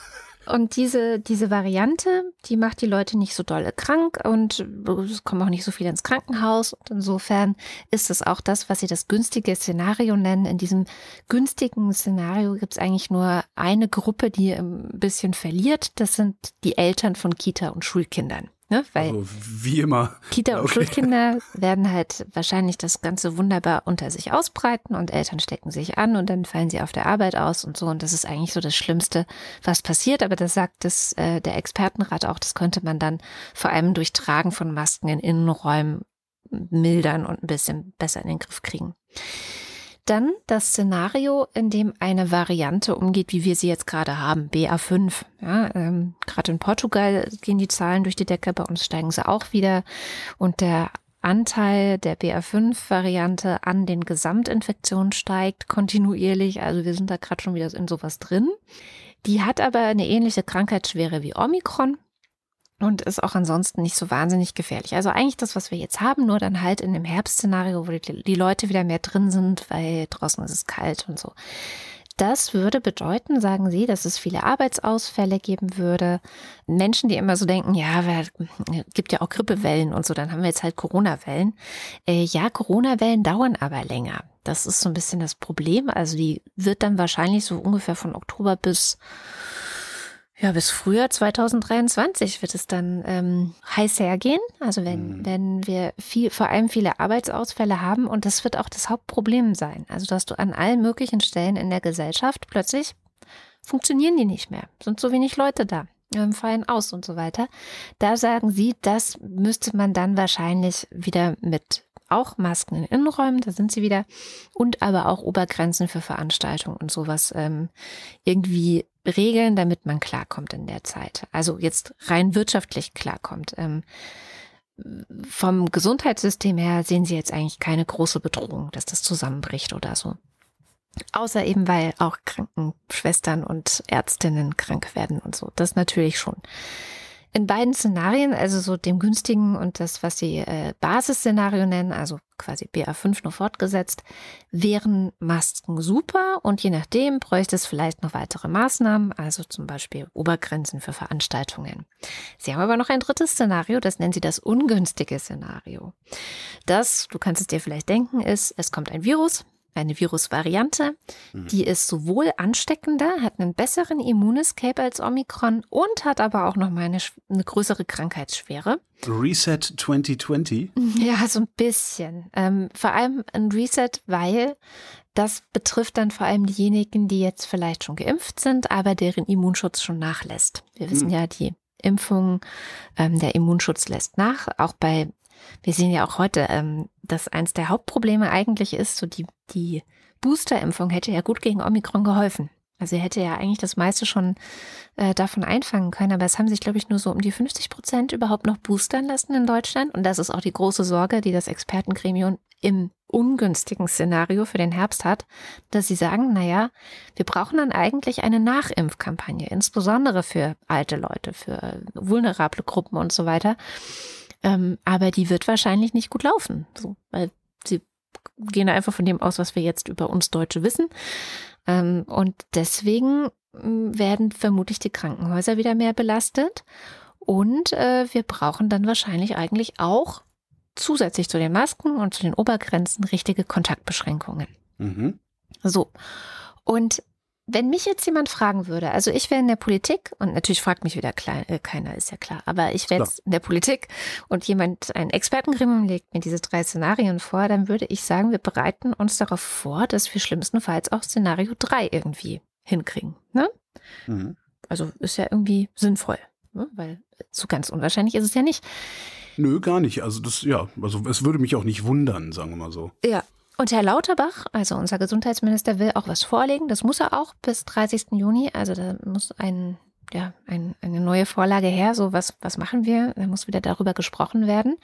Und diese, diese Variante, die macht die Leute nicht so dolle krank und es kommen auch nicht so viele ins Krankenhaus. Und insofern ist es auch das, was sie das günstige Szenario nennen. In diesem günstigen Szenario gibt es eigentlich nur eine Gruppe, die ein bisschen verliert. Das sind die Eltern von Kita- und Schulkindern. Ne? Weil also, wie immer. Kita- und okay. Schulkinder werden halt wahrscheinlich das Ganze wunderbar unter sich ausbreiten und Eltern stecken sich an und dann fallen sie auf der Arbeit aus und so. Und das ist eigentlich so das Schlimmste, was passiert. Aber das sagt das, äh, der Expertenrat auch, das könnte man dann vor allem durch Tragen von Masken in Innenräumen mildern und ein bisschen besser in den Griff kriegen. Dann das Szenario, in dem eine Variante umgeht, wie wir sie jetzt gerade haben, BA5. Ja, ähm, gerade in Portugal gehen die Zahlen durch die Decke, bei uns steigen sie auch wieder. Und der Anteil der BA5-Variante an den Gesamtinfektionen steigt kontinuierlich. Also wir sind da gerade schon wieder in sowas drin. Die hat aber eine ähnliche Krankheitsschwere wie Omikron und ist auch ansonsten nicht so wahnsinnig gefährlich. Also eigentlich das, was wir jetzt haben, nur dann halt in dem Herbstszenario, wo die, die Leute wieder mehr drin sind, weil draußen ist es kalt und so. Das würde bedeuten, sagen Sie, dass es viele Arbeitsausfälle geben würde. Menschen, die immer so denken, ja, es gibt ja auch Grippewellen und so, dann haben wir jetzt halt Corona-Wellen. Äh, ja, Corona-Wellen dauern aber länger. Das ist so ein bisschen das Problem. Also die wird dann wahrscheinlich so ungefähr von Oktober bis ja, bis Frühjahr 2023 wird es dann ähm, heiß hergehen. Also wenn, mhm. wenn wir viel, vor allem viele Arbeitsausfälle haben und das wird auch das Hauptproblem sein. Also dass du an allen möglichen Stellen in der Gesellschaft plötzlich funktionieren die nicht mehr. Sind so wenig Leute da, ähm, fallen aus und so weiter. Da sagen sie, das müsste man dann wahrscheinlich wieder mit auch Masken in Innenräumen, da sind sie wieder, und aber auch Obergrenzen für Veranstaltungen und sowas ähm, irgendwie regeln, damit man klarkommt in der Zeit. Also jetzt rein wirtschaftlich klarkommt. Ähm, vom Gesundheitssystem her sehen Sie jetzt eigentlich keine große Bedrohung, dass das zusammenbricht oder so. Außer eben, weil auch Krankenschwestern und Ärztinnen krank werden und so. Das natürlich schon. In beiden Szenarien, also so dem günstigen und das, was sie äh, Basisszenario nennen, also quasi BA5 nur fortgesetzt, wären Masken super und je nachdem bräuchte es vielleicht noch weitere Maßnahmen, also zum Beispiel Obergrenzen für Veranstaltungen. Sie haben aber noch ein drittes Szenario, das nennen sie das ungünstige Szenario. Das, du kannst es dir vielleicht denken, ist, es kommt ein Virus, eine Virusvariante. Mhm. Die ist sowohl ansteckender, hat einen besseren Immunescape als Omikron und hat aber auch noch mal eine, eine größere Krankheitsschwere. Reset 2020? Ja, so ein bisschen. Ähm, vor allem ein Reset, weil das betrifft dann vor allem diejenigen, die jetzt vielleicht schon geimpft sind, aber deren Immunschutz schon nachlässt. Wir wissen mhm. ja, die Impfung, ähm, der Immunschutz lässt nach. Auch bei wir sehen ja auch heute, ähm, dass eins der Hauptprobleme eigentlich ist, so die, die Boosterimpfung hätte ja gut gegen Omikron geholfen. Also er hätte ja eigentlich das meiste schon äh, davon einfangen können, aber es haben sich, glaube ich, nur so um die 50 Prozent überhaupt noch boostern lassen in Deutschland. Und das ist auch die große Sorge, die das Expertengremium im ungünstigen Szenario für den Herbst hat, dass sie sagen, naja, wir brauchen dann eigentlich eine Nachimpfkampagne, insbesondere für alte Leute, für vulnerable Gruppen und so weiter. Ähm, aber die wird wahrscheinlich nicht gut laufen, so, weil sie gehen einfach von dem aus, was wir jetzt über uns Deutsche wissen. Ähm, und deswegen mm, werden vermutlich die Krankenhäuser wieder mehr belastet. Und äh, wir brauchen dann wahrscheinlich eigentlich auch zusätzlich zu den Masken und zu den Obergrenzen richtige Kontaktbeschränkungen. Mhm. So. Und wenn mich jetzt jemand fragen würde, also ich wäre in der Politik und natürlich fragt mich wieder klein, äh, keiner, ist ja klar, aber ich wäre jetzt in der Politik und jemand, ein Expertengremium legt mir diese drei Szenarien vor, dann würde ich sagen, wir bereiten uns darauf vor, dass wir schlimmstenfalls auch Szenario drei irgendwie hinkriegen. Ne? Mhm. Also ist ja irgendwie sinnvoll, ne? weil so ganz unwahrscheinlich ist es ja nicht. Nö, gar nicht. Also das, ja, also es würde mich auch nicht wundern, sagen wir mal so. Ja, und Herr Lauterbach, also unser Gesundheitsminister, will auch was vorlegen. Das muss er auch bis 30. Juni. Also da muss ein, ja, ein, eine neue Vorlage her. So, was, was machen wir? Da muss wieder darüber gesprochen werden.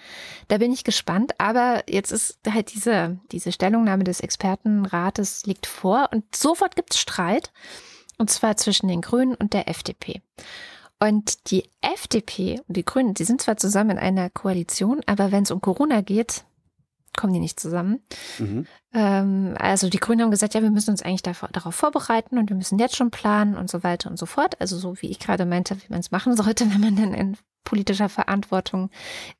Da bin ich gespannt. Aber jetzt ist halt diese, diese Stellungnahme des Expertenrates liegt vor und sofort gibt es Streit. Und zwar zwischen den Grünen und der FDP. Und die FDP und die Grünen, die sind zwar zusammen in einer Koalition, aber wenn es um Corona geht, kommen die nicht zusammen. Mhm. Ähm, also die Grünen haben gesagt, ja, wir müssen uns eigentlich darauf, darauf vorbereiten und wir müssen jetzt schon planen und so weiter und so fort. Also so wie ich gerade meinte, wie man es machen sollte, wenn man dann in politischer Verantwortung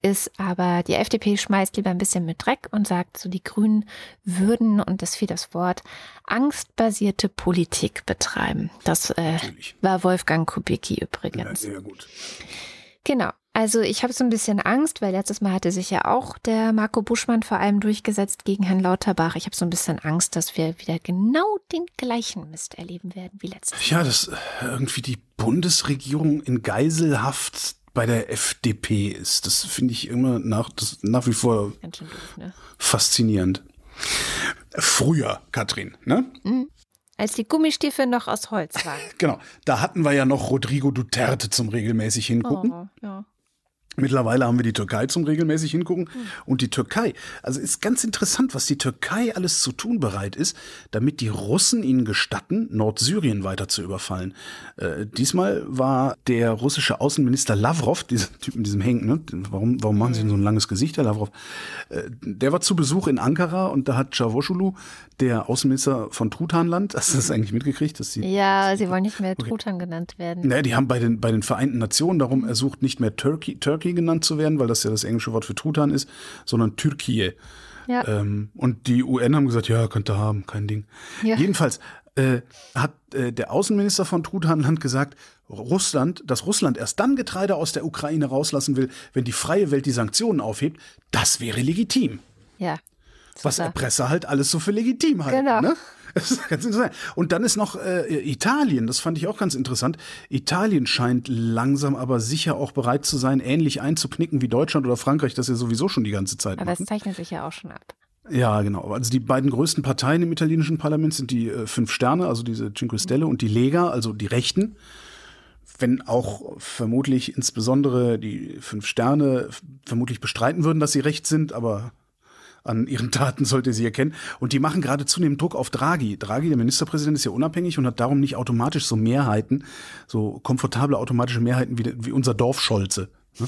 ist. Aber die FDP schmeißt lieber ein bisschen mit Dreck und sagt, so die Grünen würden, und das fiel das Wort, angstbasierte Politik betreiben. Das äh, war Wolfgang Kubicki übrigens. Ja, sehr gut. Genau. Also ich habe so ein bisschen Angst, weil letztes Mal hatte sich ja auch der Marco Buschmann vor allem durchgesetzt gegen Herrn Lauterbach. Ich habe so ein bisschen Angst, dass wir wieder genau den gleichen Mist erleben werden wie letztes Mal. Ja, dass irgendwie die Bundesregierung in Geiselhaft bei der FDP ist. Das finde ich immer nach, das nach wie vor doof, ne? faszinierend. Früher, Katrin, ne? Mhm. Als die Gummistiefel noch aus Holz waren. genau. Da hatten wir ja noch Rodrigo Duterte zum regelmäßig hingucken. Oh, ja. Mittlerweile haben wir die Türkei zum regelmäßig hingucken. Mhm. Und die Türkei, also ist ganz interessant, was die Türkei alles zu tun bereit ist, damit die Russen ihnen gestatten, Nordsyrien weiter zu überfallen. Äh, diesmal war der russische Außenminister Lavrov, dieser Typ mit diesem Hängen, ne? warum, warum machen Sie denn so ein langes Gesicht, Herr Lavrov? Äh, der war zu Besuch in Ankara und da hat Cavusoglu, der Außenminister von Trutanland, hast du das eigentlich mitgekriegt? Dass sie, ja, sie wollen nicht mehr okay. Trutan genannt werden. Naja, die haben bei den, bei den Vereinten Nationen darum ersucht, nicht mehr Turkey, Turkey Turkey genannt zu werden, weil das ja das englische Wort für Truthahn ist, sondern Türkei. Ja. Ähm, und die UN haben gesagt, ja, könnte haben, kein Ding. Ja. Jedenfalls äh, hat äh, der Außenminister von Truthahnland gesagt, Russland, dass Russland erst dann Getreide aus der Ukraine rauslassen will, wenn die freie Welt die Sanktionen aufhebt, das wäre legitim. Ja. Was Erpresser halt alles so für legitim halten. Genau. Ne? Das ist ganz interessant. Und dann ist noch äh, Italien, das fand ich auch ganz interessant. Italien scheint langsam aber sicher auch bereit zu sein, ähnlich einzuknicken wie Deutschland oder Frankreich, das ja sowieso schon die ganze Zeit Aber es zeichnet sich ja auch schon ab. Ja, genau. Also die beiden größten Parteien im italienischen Parlament sind die äh, Fünf Sterne, also diese Cinque Stelle, und die Lega, also die Rechten. Wenn auch vermutlich insbesondere die Fünf Sterne vermutlich bestreiten würden, dass sie recht sind, aber an ihren Taten sollte sie erkennen. Und die machen gerade zunehmend Druck auf Draghi. Draghi, der Ministerpräsident, ist ja unabhängig und hat darum nicht automatisch so Mehrheiten, so komfortable automatische Mehrheiten wie, wie unser Dorfscholze. Ne?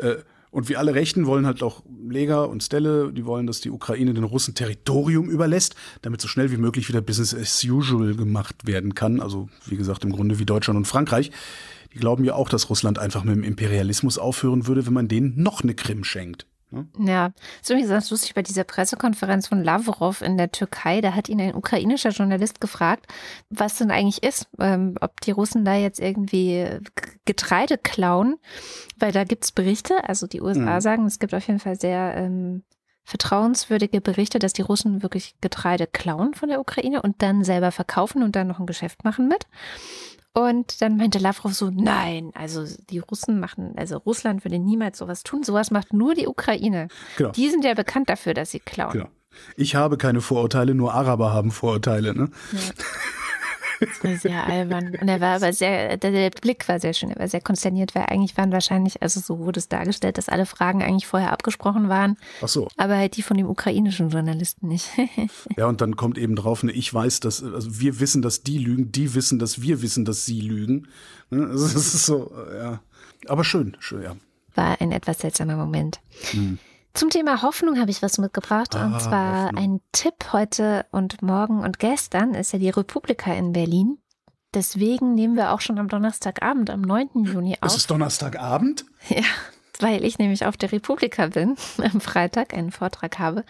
Äh, und wie alle Rechten wollen halt auch Lega und Stelle, die wollen, dass die Ukraine den Russen Territorium überlässt, damit so schnell wie möglich wieder Business as usual gemacht werden kann. Also wie gesagt, im Grunde wie Deutschland und Frankreich. Die glauben ja auch, dass Russland einfach mit dem Imperialismus aufhören würde, wenn man denen noch eine Krim schenkt. Ne? Ja, so wie ganz lustig bei dieser Pressekonferenz von Lavrov in der Türkei, da hat ihn ein ukrainischer Journalist gefragt, was denn eigentlich ist, ähm, ob die Russen da jetzt irgendwie Getreide klauen, weil da gibt es Berichte, also die USA mhm. sagen, es gibt auf jeden Fall sehr ähm, vertrauenswürdige Berichte, dass die Russen wirklich Getreide klauen von der Ukraine und dann selber verkaufen und dann noch ein Geschäft machen mit. Und dann meinte Lavrov so, nein, also die Russen machen, also Russland würde niemals sowas tun. Sowas macht nur die Ukraine. Genau. Die sind ja bekannt dafür, dass sie klauen. Genau. Ich habe keine Vorurteile, nur Araber haben Vorurteile. Ne? Ja. Sehr albern. Und er war aber sehr, der, der, Blick war sehr schön, er war sehr konsterniert, weil eigentlich waren wahrscheinlich, also so wurde es dargestellt, dass alle Fragen eigentlich vorher abgesprochen waren. Ach so. Aber halt die von dem ukrainischen Journalisten nicht. ja, und dann kommt eben drauf, ne, ich weiß, dass, also wir wissen, dass die lügen, die wissen, dass wir wissen, dass sie lügen. Ne, das ist so, ja. Aber schön, schön, ja. War ein etwas seltsamer Moment. Hm. Zum Thema Hoffnung habe ich was mitgebracht. Ah, und zwar Hoffnung. ein Tipp heute und morgen und gestern ist ja die Republika in Berlin. Deswegen nehmen wir auch schon am Donnerstagabend, am 9. Juni auf. Es ist Donnerstagabend? Ja, weil ich nämlich auf der Republika bin, am Freitag einen Vortrag habe.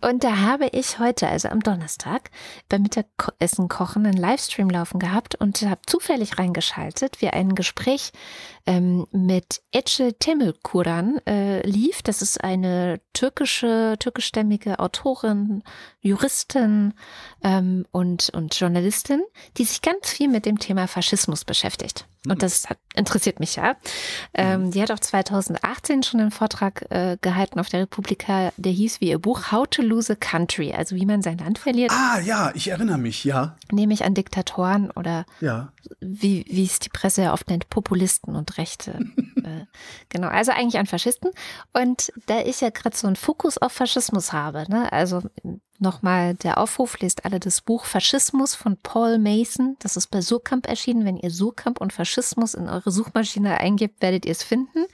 Und da habe ich heute, also am Donnerstag, beim Mittagessen kochen einen Livestream laufen gehabt und habe zufällig reingeschaltet, wie ein Gespräch ähm, mit Ece Temelkuran äh, lief. Das ist eine türkische, türkischstämmige Autorin, Juristin ähm, und, und Journalistin, die sich ganz viel mit dem Thema Faschismus beschäftigt. Und hm. das hat, interessiert mich ja. Ähm, hm. die hat auch 2018 schon einen Vortrag äh, gehalten auf der Republika, der hieß wie ihr Buch How to Lose Country, also wie man sein Land verliert. Ah ja, ich erinnere mich, ja. Nämlich an Diktatoren oder ja. wie, wie es die Presse ja oft nennt, Populisten und Rechte. äh, genau, also eigentlich an Faschisten. Und da ich ja gerade so einen Fokus auf Faschismus habe, ne, also Nochmal der Aufruf, lest alle das Buch Faschismus von Paul Mason. Das ist bei Surkamp erschienen. Wenn ihr Surkamp und Faschismus in eure Suchmaschine eingibt, werdet ihr es finden.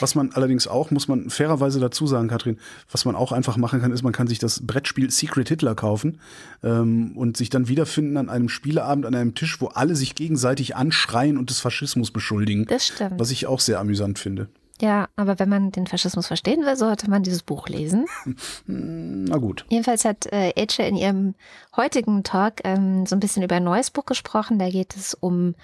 Was man allerdings auch, muss man fairerweise dazu sagen, Katrin, was man auch einfach machen kann, ist, man kann sich das Brettspiel Secret Hitler kaufen ähm, und sich dann wiederfinden an einem Spieleabend an einem Tisch, wo alle sich gegenseitig anschreien und des Faschismus beschuldigen. Das stimmt. Was ich auch sehr amüsant finde. Ja, aber wenn man den Faschismus verstehen will, sollte man dieses Buch lesen. Na gut. Jedenfalls hat äh, Ece in ihrem heutigen Talk ähm, so ein bisschen über ein neues Buch gesprochen. Da geht es um,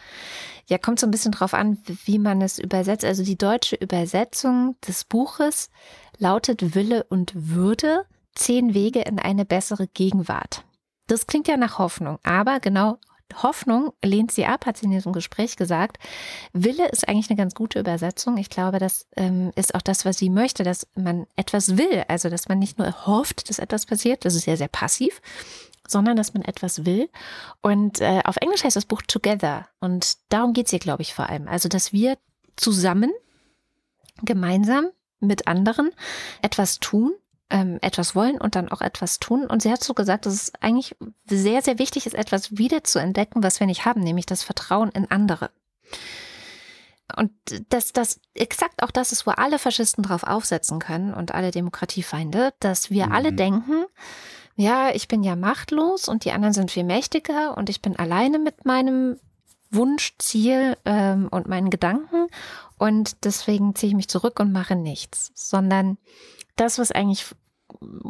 ja, kommt so ein bisschen drauf an, wie man es übersetzt. Also die deutsche Übersetzung des Buches lautet Wille und Würde, zehn Wege in eine bessere Gegenwart. Das klingt ja nach Hoffnung, aber genau Hoffnung lehnt sie ab, hat sie in diesem Gespräch gesagt. Wille ist eigentlich eine ganz gute Übersetzung. Ich glaube, das ähm, ist auch das, was sie möchte, dass man etwas will. Also, dass man nicht nur hofft, dass etwas passiert, das ist ja sehr passiv, sondern dass man etwas will. Und äh, auf Englisch heißt das Buch Together. Und darum geht es ihr, glaube ich, vor allem. Also, dass wir zusammen, gemeinsam mit anderen etwas tun, ähm, etwas wollen und dann auch etwas tun. Und sie hat so gesagt, dass es eigentlich sehr, sehr wichtig ist, etwas wieder zu entdecken, was wir nicht haben, nämlich das Vertrauen in andere. Und dass das exakt auch das ist, wo alle Faschisten drauf aufsetzen können und alle Demokratiefeinde, dass wir mhm. alle denken, ja, ich bin ja machtlos und die anderen sind viel mächtiger und ich bin alleine mit meinem Wunsch, Ziel ähm, und meinen Gedanken und deswegen ziehe ich mich zurück und mache nichts, sondern das, was eigentlich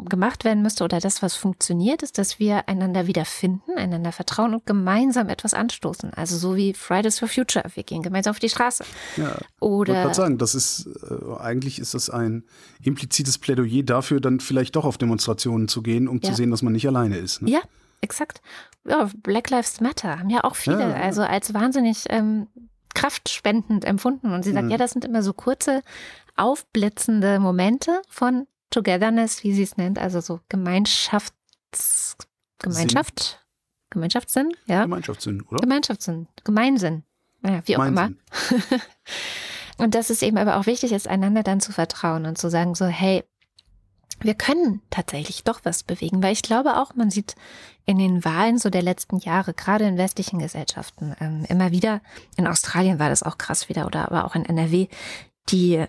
gemacht werden müsste oder das, was funktioniert, ist, dass wir einander wiederfinden, einander vertrauen und gemeinsam etwas anstoßen. Also so wie Fridays for Future. Wir gehen gemeinsam auf die Straße. Ja, oder. Ich wollte sagen, das ist, äh, eigentlich ist das ein implizites Plädoyer dafür, dann vielleicht doch auf Demonstrationen zu gehen, um ja. zu sehen, dass man nicht alleine ist. Ne? Ja, exakt. Ja, Black Lives Matter haben ja auch viele, ja, also als wahnsinnig ähm, kraftspendend empfunden. Und sie sagt, mhm. ja, das sind immer so kurze, aufblitzende Momente von Togetherness, wie sie es nennt, also so Gemeinschafts, Gemeinschaft, Sinn. Gemeinschaftssinn, ja. Gemeinschaftssinn, oder? Gemeinschaftssinn, Gemeinsinn, ja, wie auch Gemeinsinn. immer. und dass es eben aber auch wichtig ist, einander dann zu vertrauen und zu sagen so, hey, wir können tatsächlich doch was bewegen, weil ich glaube auch, man sieht in den Wahlen so der letzten Jahre, gerade in westlichen Gesellschaften, ähm, immer wieder, in Australien war das auch krass wieder oder aber auch in NRW, die,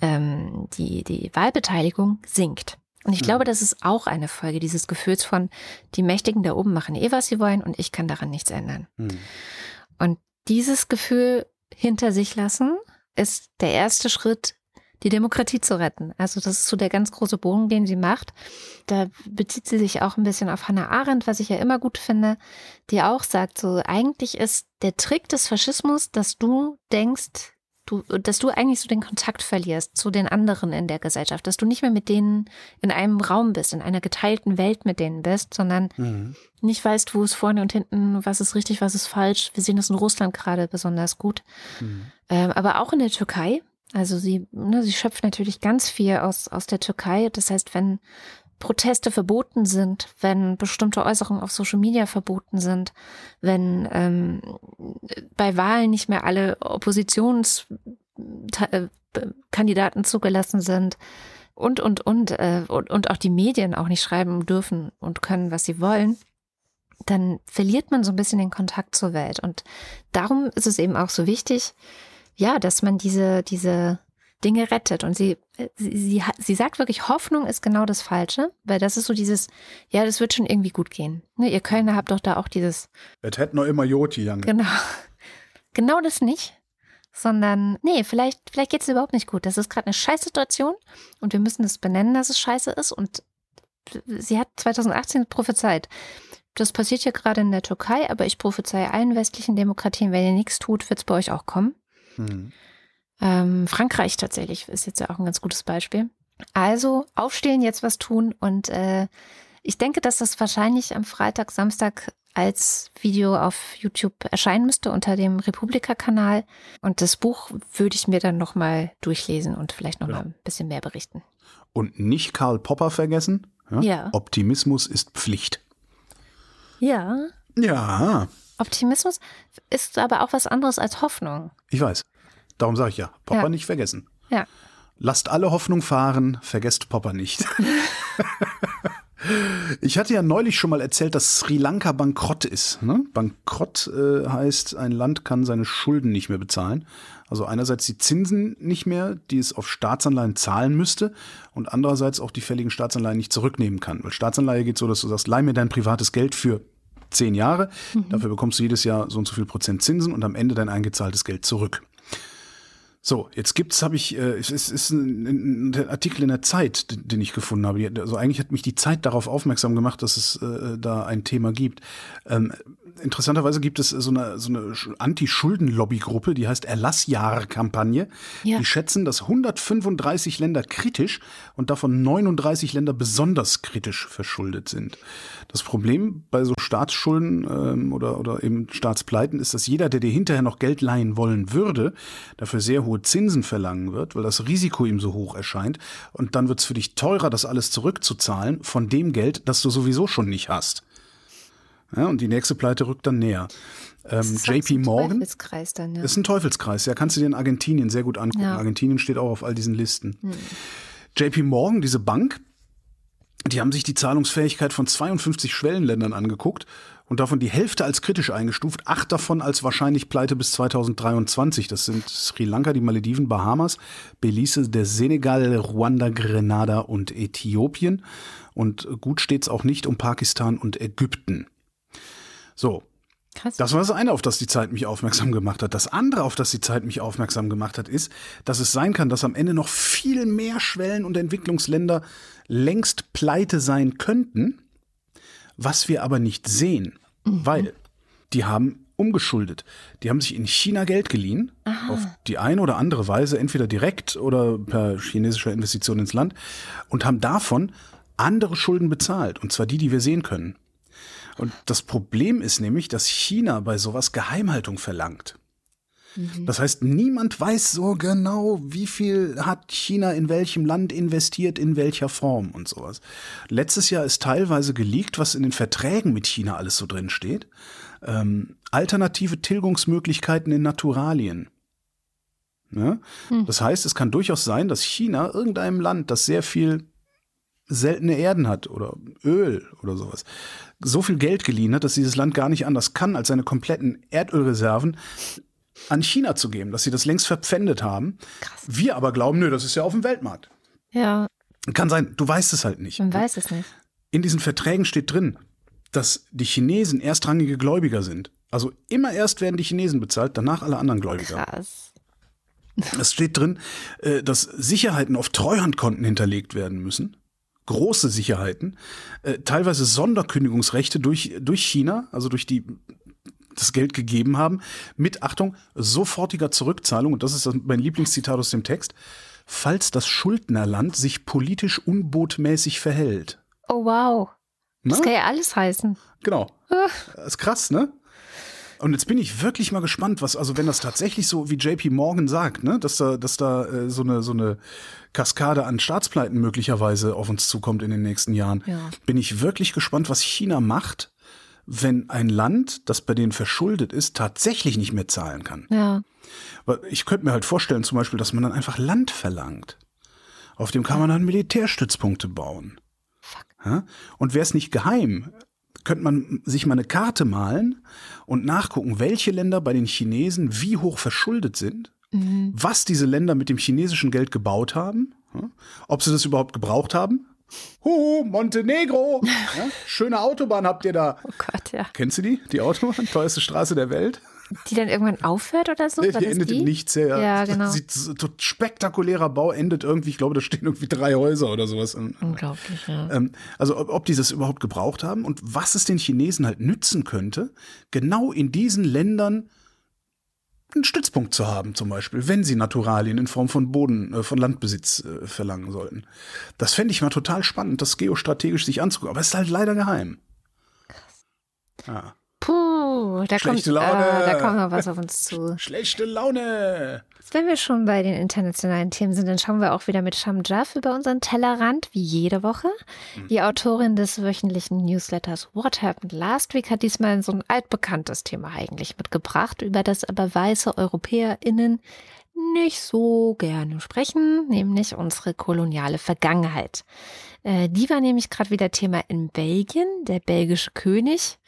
ähm, die, die Wahlbeteiligung sinkt. Und ich glaube, das ist auch eine Folge dieses Gefühls von, die Mächtigen da oben machen eh, was sie wollen und ich kann daran nichts ändern. Mhm. Und dieses Gefühl hinter sich lassen ist der erste Schritt die Demokratie zu retten. Also das ist so der ganz große Bogen, den sie macht. Da bezieht sie sich auch ein bisschen auf Hannah Arendt, was ich ja immer gut finde, die auch sagt, so eigentlich ist der Trick des Faschismus, dass du denkst, du, dass du eigentlich so den Kontakt verlierst zu den anderen in der Gesellschaft, dass du nicht mehr mit denen in einem Raum bist, in einer geteilten Welt mit denen bist, sondern mhm. nicht weißt, wo es vorne und hinten, was ist richtig, was ist falsch. Wir sehen das in Russland gerade besonders gut. Mhm. Ähm, aber auch in der Türkei, also sie, ne, sie schöpft natürlich ganz viel aus, aus der Türkei. Das heißt, wenn Proteste verboten sind, wenn bestimmte Äußerungen auf Social Media verboten sind, wenn ähm, bei Wahlen nicht mehr alle Oppositionskandidaten zugelassen sind und, und, und, äh, und, und auch die Medien auch nicht schreiben dürfen und können, was sie wollen, dann verliert man so ein bisschen den Kontakt zur Welt. Und darum ist es eben auch so wichtig, ja, dass man diese, diese Dinge rettet. Und sie, sie, sie, sie sagt wirklich, Hoffnung ist genau das Falsche, weil das ist so dieses, ja, das wird schon irgendwie gut gehen. Ne, ihr Kölner habt doch da auch dieses. Es hätte noch immer Joti dann. Genau. Genau das nicht. Sondern, nee, vielleicht, vielleicht geht es überhaupt nicht gut. Das ist gerade eine Scheißsituation und wir müssen es benennen, dass es scheiße ist. Und sie hat 2018 prophezeit. Das passiert hier gerade in der Türkei, aber ich prophezeie allen westlichen Demokratien, wenn ihr nichts tut, wird es bei euch auch kommen. Mhm. Ähm, Frankreich tatsächlich ist jetzt ja auch ein ganz gutes Beispiel. Also aufstehen, jetzt was tun und äh, ich denke, dass das wahrscheinlich am Freitag, Samstag als Video auf YouTube erscheinen müsste unter dem Republika-Kanal. Und das Buch würde ich mir dann nochmal durchlesen und vielleicht nochmal ja. ein bisschen mehr berichten. Und nicht Karl Popper vergessen. Ja? ja. Optimismus ist Pflicht. Ja. Ja. Optimismus ist aber auch was anderes als Hoffnung. Ich weiß. Darum sage ich ja, Popper ja. nicht vergessen. Ja. Lasst alle Hoffnung fahren, vergesst Popper nicht. ich hatte ja neulich schon mal erzählt, dass Sri Lanka bankrott ist. Ne? Bankrott äh, heißt, ein Land kann seine Schulden nicht mehr bezahlen. Also einerseits die Zinsen nicht mehr, die es auf Staatsanleihen zahlen müsste und andererseits auch die fälligen Staatsanleihen nicht zurücknehmen kann. Weil Staatsanleihe geht so, dass du sagst, leih mir dein privates Geld für zehn Jahre. Mhm. Dafür bekommst du jedes Jahr so und so viel Prozent Zinsen und am Ende dein eingezahltes Geld zurück. So, jetzt gibt's, habe ich, äh, es ist, ist ein, ein, Artikel in der Zeit, den, den ich gefunden habe. Also eigentlich hat mich die Zeit darauf aufmerksam gemacht, dass es äh, da ein Thema gibt. Ähm, interessanterweise gibt es so eine, so eine Anti-Schulden-Lobby-Gruppe, die heißt Erlassjahr-Kampagne. Ja. Die schätzen, dass 135 Länder kritisch und davon 39 Länder besonders kritisch verschuldet sind. Das Problem bei so Staatsschulden ähm, oder, oder eben Staatspleiten ist, dass jeder, der dir hinterher noch Geld leihen wollen würde, dafür sehr hohe Zinsen verlangen wird, weil das Risiko ihm so hoch erscheint. Und dann wird es für dich teurer, das alles zurückzuzahlen von dem Geld, das du sowieso schon nicht hast. Ja, und die nächste Pleite rückt dann näher. Ähm, JP Morgan. Teufelskreis dann, ja. Ist ein Teufelskreis, ja, kannst du dir in Argentinien sehr gut angucken. Ja. Argentinien steht auch auf all diesen Listen. Hm. JP Morgan, diese Bank, die haben sich die Zahlungsfähigkeit von 52 Schwellenländern angeguckt und davon die Hälfte als kritisch eingestuft, acht davon als wahrscheinlich pleite bis 2023. Das sind Sri Lanka, die Malediven, Bahamas, Belize, der Senegal, Ruanda, Grenada und Äthiopien. Und gut steht's auch nicht um Pakistan und Ägypten. So. Krass. Das war das eine, auf das die Zeit mich aufmerksam gemacht hat. Das andere, auf das die Zeit mich aufmerksam gemacht hat, ist, dass es sein kann, dass am Ende noch viel mehr Schwellen- und Entwicklungsländer längst pleite sein könnten, was wir aber nicht sehen, mhm. weil die haben umgeschuldet. Die haben sich in China Geld geliehen, Aha. auf die eine oder andere Weise, entweder direkt oder per chinesischer Investition ins Land, und haben davon andere Schulden bezahlt, und zwar die, die wir sehen können. Und das Problem ist nämlich, dass China bei sowas Geheimhaltung verlangt. Mhm. Das heißt, niemand weiß so genau, wie viel hat China in welchem Land investiert, in welcher Form und sowas. Letztes Jahr ist teilweise geleakt, was in den Verträgen mit China alles so drin steht. Ähm, alternative Tilgungsmöglichkeiten in Naturalien. Ja? Mhm. Das heißt, es kann durchaus sein, dass China irgendeinem Land, das sehr viel seltene Erden hat oder Öl oder sowas, so viel Geld geliehen hat, dass dieses Land gar nicht anders kann, als seine kompletten Erdölreserven an China zu geben, dass sie das längst verpfändet haben. Krass. Wir aber glauben, nö, das ist ja auf dem Weltmarkt. Ja. Kann sein, du weißt es halt nicht. Man weiß es nicht. In diesen Verträgen steht drin, dass die Chinesen erstrangige Gläubiger sind. Also immer erst werden die Chinesen bezahlt, danach alle anderen Gläubiger. Krass. Es steht drin, äh, dass Sicherheiten auf Treuhandkonten hinterlegt werden müssen. Große Sicherheiten. Äh, teilweise Sonderkündigungsrechte durch, durch China, also durch die das Geld gegeben haben, mit Achtung, sofortiger Zurückzahlung, und das ist mein Lieblingszitat aus dem Text, falls das Schuldnerland sich politisch unbotmäßig verhält. Oh wow. Na? Das kann ja alles heißen. Genau. Das ist krass, ne? Und jetzt bin ich wirklich mal gespannt, was, also wenn das tatsächlich so wie JP Morgan sagt, ne, dass da, dass da äh, so eine so eine Kaskade an Staatspleiten möglicherweise auf uns zukommt in den nächsten Jahren, ja. bin ich wirklich gespannt, was China macht, wenn ein Land, das bei denen verschuldet ist, tatsächlich nicht mehr zahlen kann. Ja. Ich könnte mir halt vorstellen, zum Beispiel, dass man dann einfach Land verlangt. Auf dem kann man dann Militärstützpunkte bauen. Fuck. Und wäre es nicht geheim, könnte man sich mal eine Karte malen und nachgucken, welche Länder bei den Chinesen wie hoch verschuldet sind, mhm. was diese Länder mit dem chinesischen Geld gebaut haben, ob sie das überhaupt gebraucht haben. Huhu, Montenegro! Ja, schöne Autobahn habt ihr da. Oh Gott, ja. Kennst du die? Die Autobahn? Teuerste Straße der Welt? Die dann irgendwann aufhört oder so? Nee, die endet in nichts. Ja, ja genau. Sieht so, spektakulärer Bau endet irgendwie, ich glaube, da stehen irgendwie drei Häuser oder sowas. Unglaublich, ja. Ähm, also ob, ob die das überhaupt gebraucht haben und was es den Chinesen halt nützen könnte, genau in diesen Ländern einen Stützpunkt zu haben, zum Beispiel, wenn sie Naturalien in Form von Boden, äh, von Landbesitz äh, verlangen sollten. Das fände ich mal total spannend, das geostrategisch sich anzugucken. Aber es ist halt leider geheim. Krass. Ja. Puh, da Schlechte kommt, Laune. Äh, da kommt noch was auf uns zu. Schlechte Laune. Wenn wir schon bei den internationalen Themen sind, dann schauen wir auch wieder mit Sham Jaff über unseren Tellerrand, wie jede Woche. Mhm. Die Autorin des wöchentlichen Newsletters What Happened Last Week hat diesmal so ein altbekanntes Thema eigentlich mitgebracht, über das aber weiße EuropäerInnen nicht so gerne sprechen, nämlich unsere koloniale Vergangenheit. Äh, die war nämlich gerade wieder Thema in Belgien. Der belgische König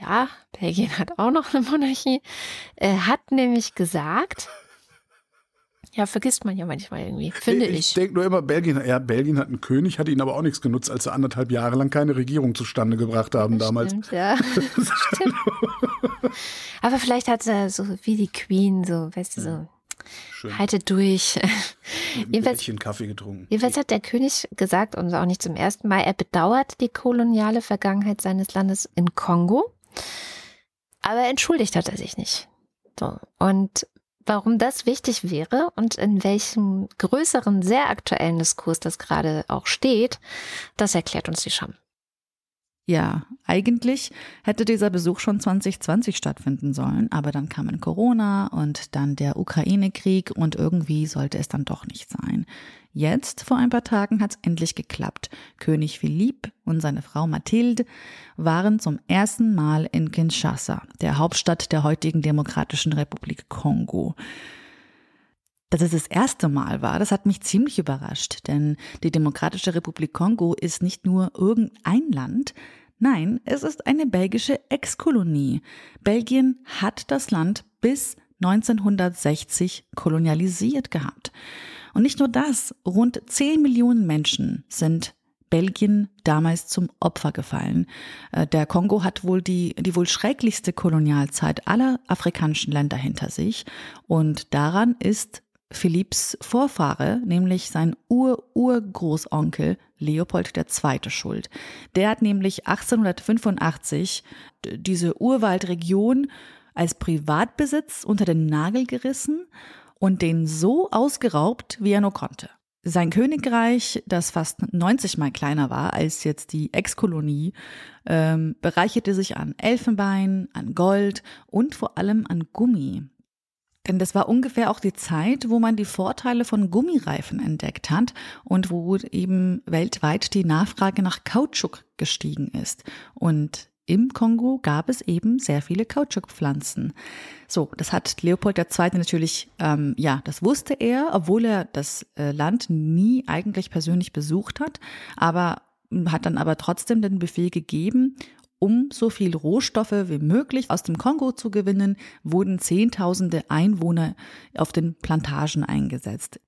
ja, Belgien hat auch noch eine Monarchie, äh, hat nämlich gesagt, ja, vergisst man ja manchmal irgendwie, finde ich. Ich denke nur immer, Belgien, ja, Belgien hat einen König, hat ihn aber auch nichts genutzt, als sie anderthalb Jahre lang keine Regierung zustande gebracht haben das damals. Stimmt, ja. stimmt. Aber vielleicht hat er so wie die Queen, so, weißt du, so. Schön. Haltet durch. Jedenfalls, Kaffee getrunken. Jedenfalls hat der König gesagt, und auch nicht zum ersten Mal, er bedauert die koloniale Vergangenheit seines Landes in Kongo. Aber entschuldigt hat er sich nicht. So. Und warum das wichtig wäre und in welchem größeren, sehr aktuellen Diskurs das gerade auch steht, das erklärt uns die Scham. Ja, eigentlich hätte dieser Besuch schon 2020 stattfinden sollen, aber dann kamen Corona und dann der Ukraine-Krieg und irgendwie sollte es dann doch nicht sein. Jetzt, vor ein paar Tagen, hat es endlich geklappt. König Philipp und seine Frau Mathilde waren zum ersten Mal in Kinshasa, der Hauptstadt der heutigen Demokratischen Republik Kongo. Dass es das erste Mal war, das hat mich ziemlich überrascht, denn die Demokratische Republik Kongo ist nicht nur irgendein Land, nein, es ist eine belgische Exkolonie. Belgien hat das Land bis 1960 kolonialisiert gehabt. Und nicht nur das, rund 10 Millionen Menschen sind Belgien damals zum Opfer gefallen. Äh, der Kongo hat wohl die, die wohl schrecklichste Kolonialzeit aller afrikanischen Länder hinter sich. Und daran ist Philipps Vorfahre, nämlich sein Ur-Urgroßonkel Leopold II. schuld. Der hat nämlich 1885 diese Urwaldregion als Privatbesitz unter den Nagel gerissen und den so ausgeraubt, wie er nur konnte. Sein Königreich, das fast 90 mal kleiner war als jetzt die Ex-Kolonie, ähm, bereicherte sich an Elfenbein, an Gold und vor allem an Gummi. Denn das war ungefähr auch die Zeit, wo man die Vorteile von Gummireifen entdeckt hat und wo eben weltweit die Nachfrage nach Kautschuk gestiegen ist. Und im Kongo gab es eben sehr viele Kautschukpflanzen. So, das hat Leopold II. natürlich, ähm, ja, das wusste er, obwohl er das äh, Land nie eigentlich persönlich besucht hat, aber hat dann aber trotzdem den Befehl gegeben, um so viel Rohstoffe wie möglich aus dem Kongo zu gewinnen, wurden Zehntausende Einwohner auf den Plantagen eingesetzt.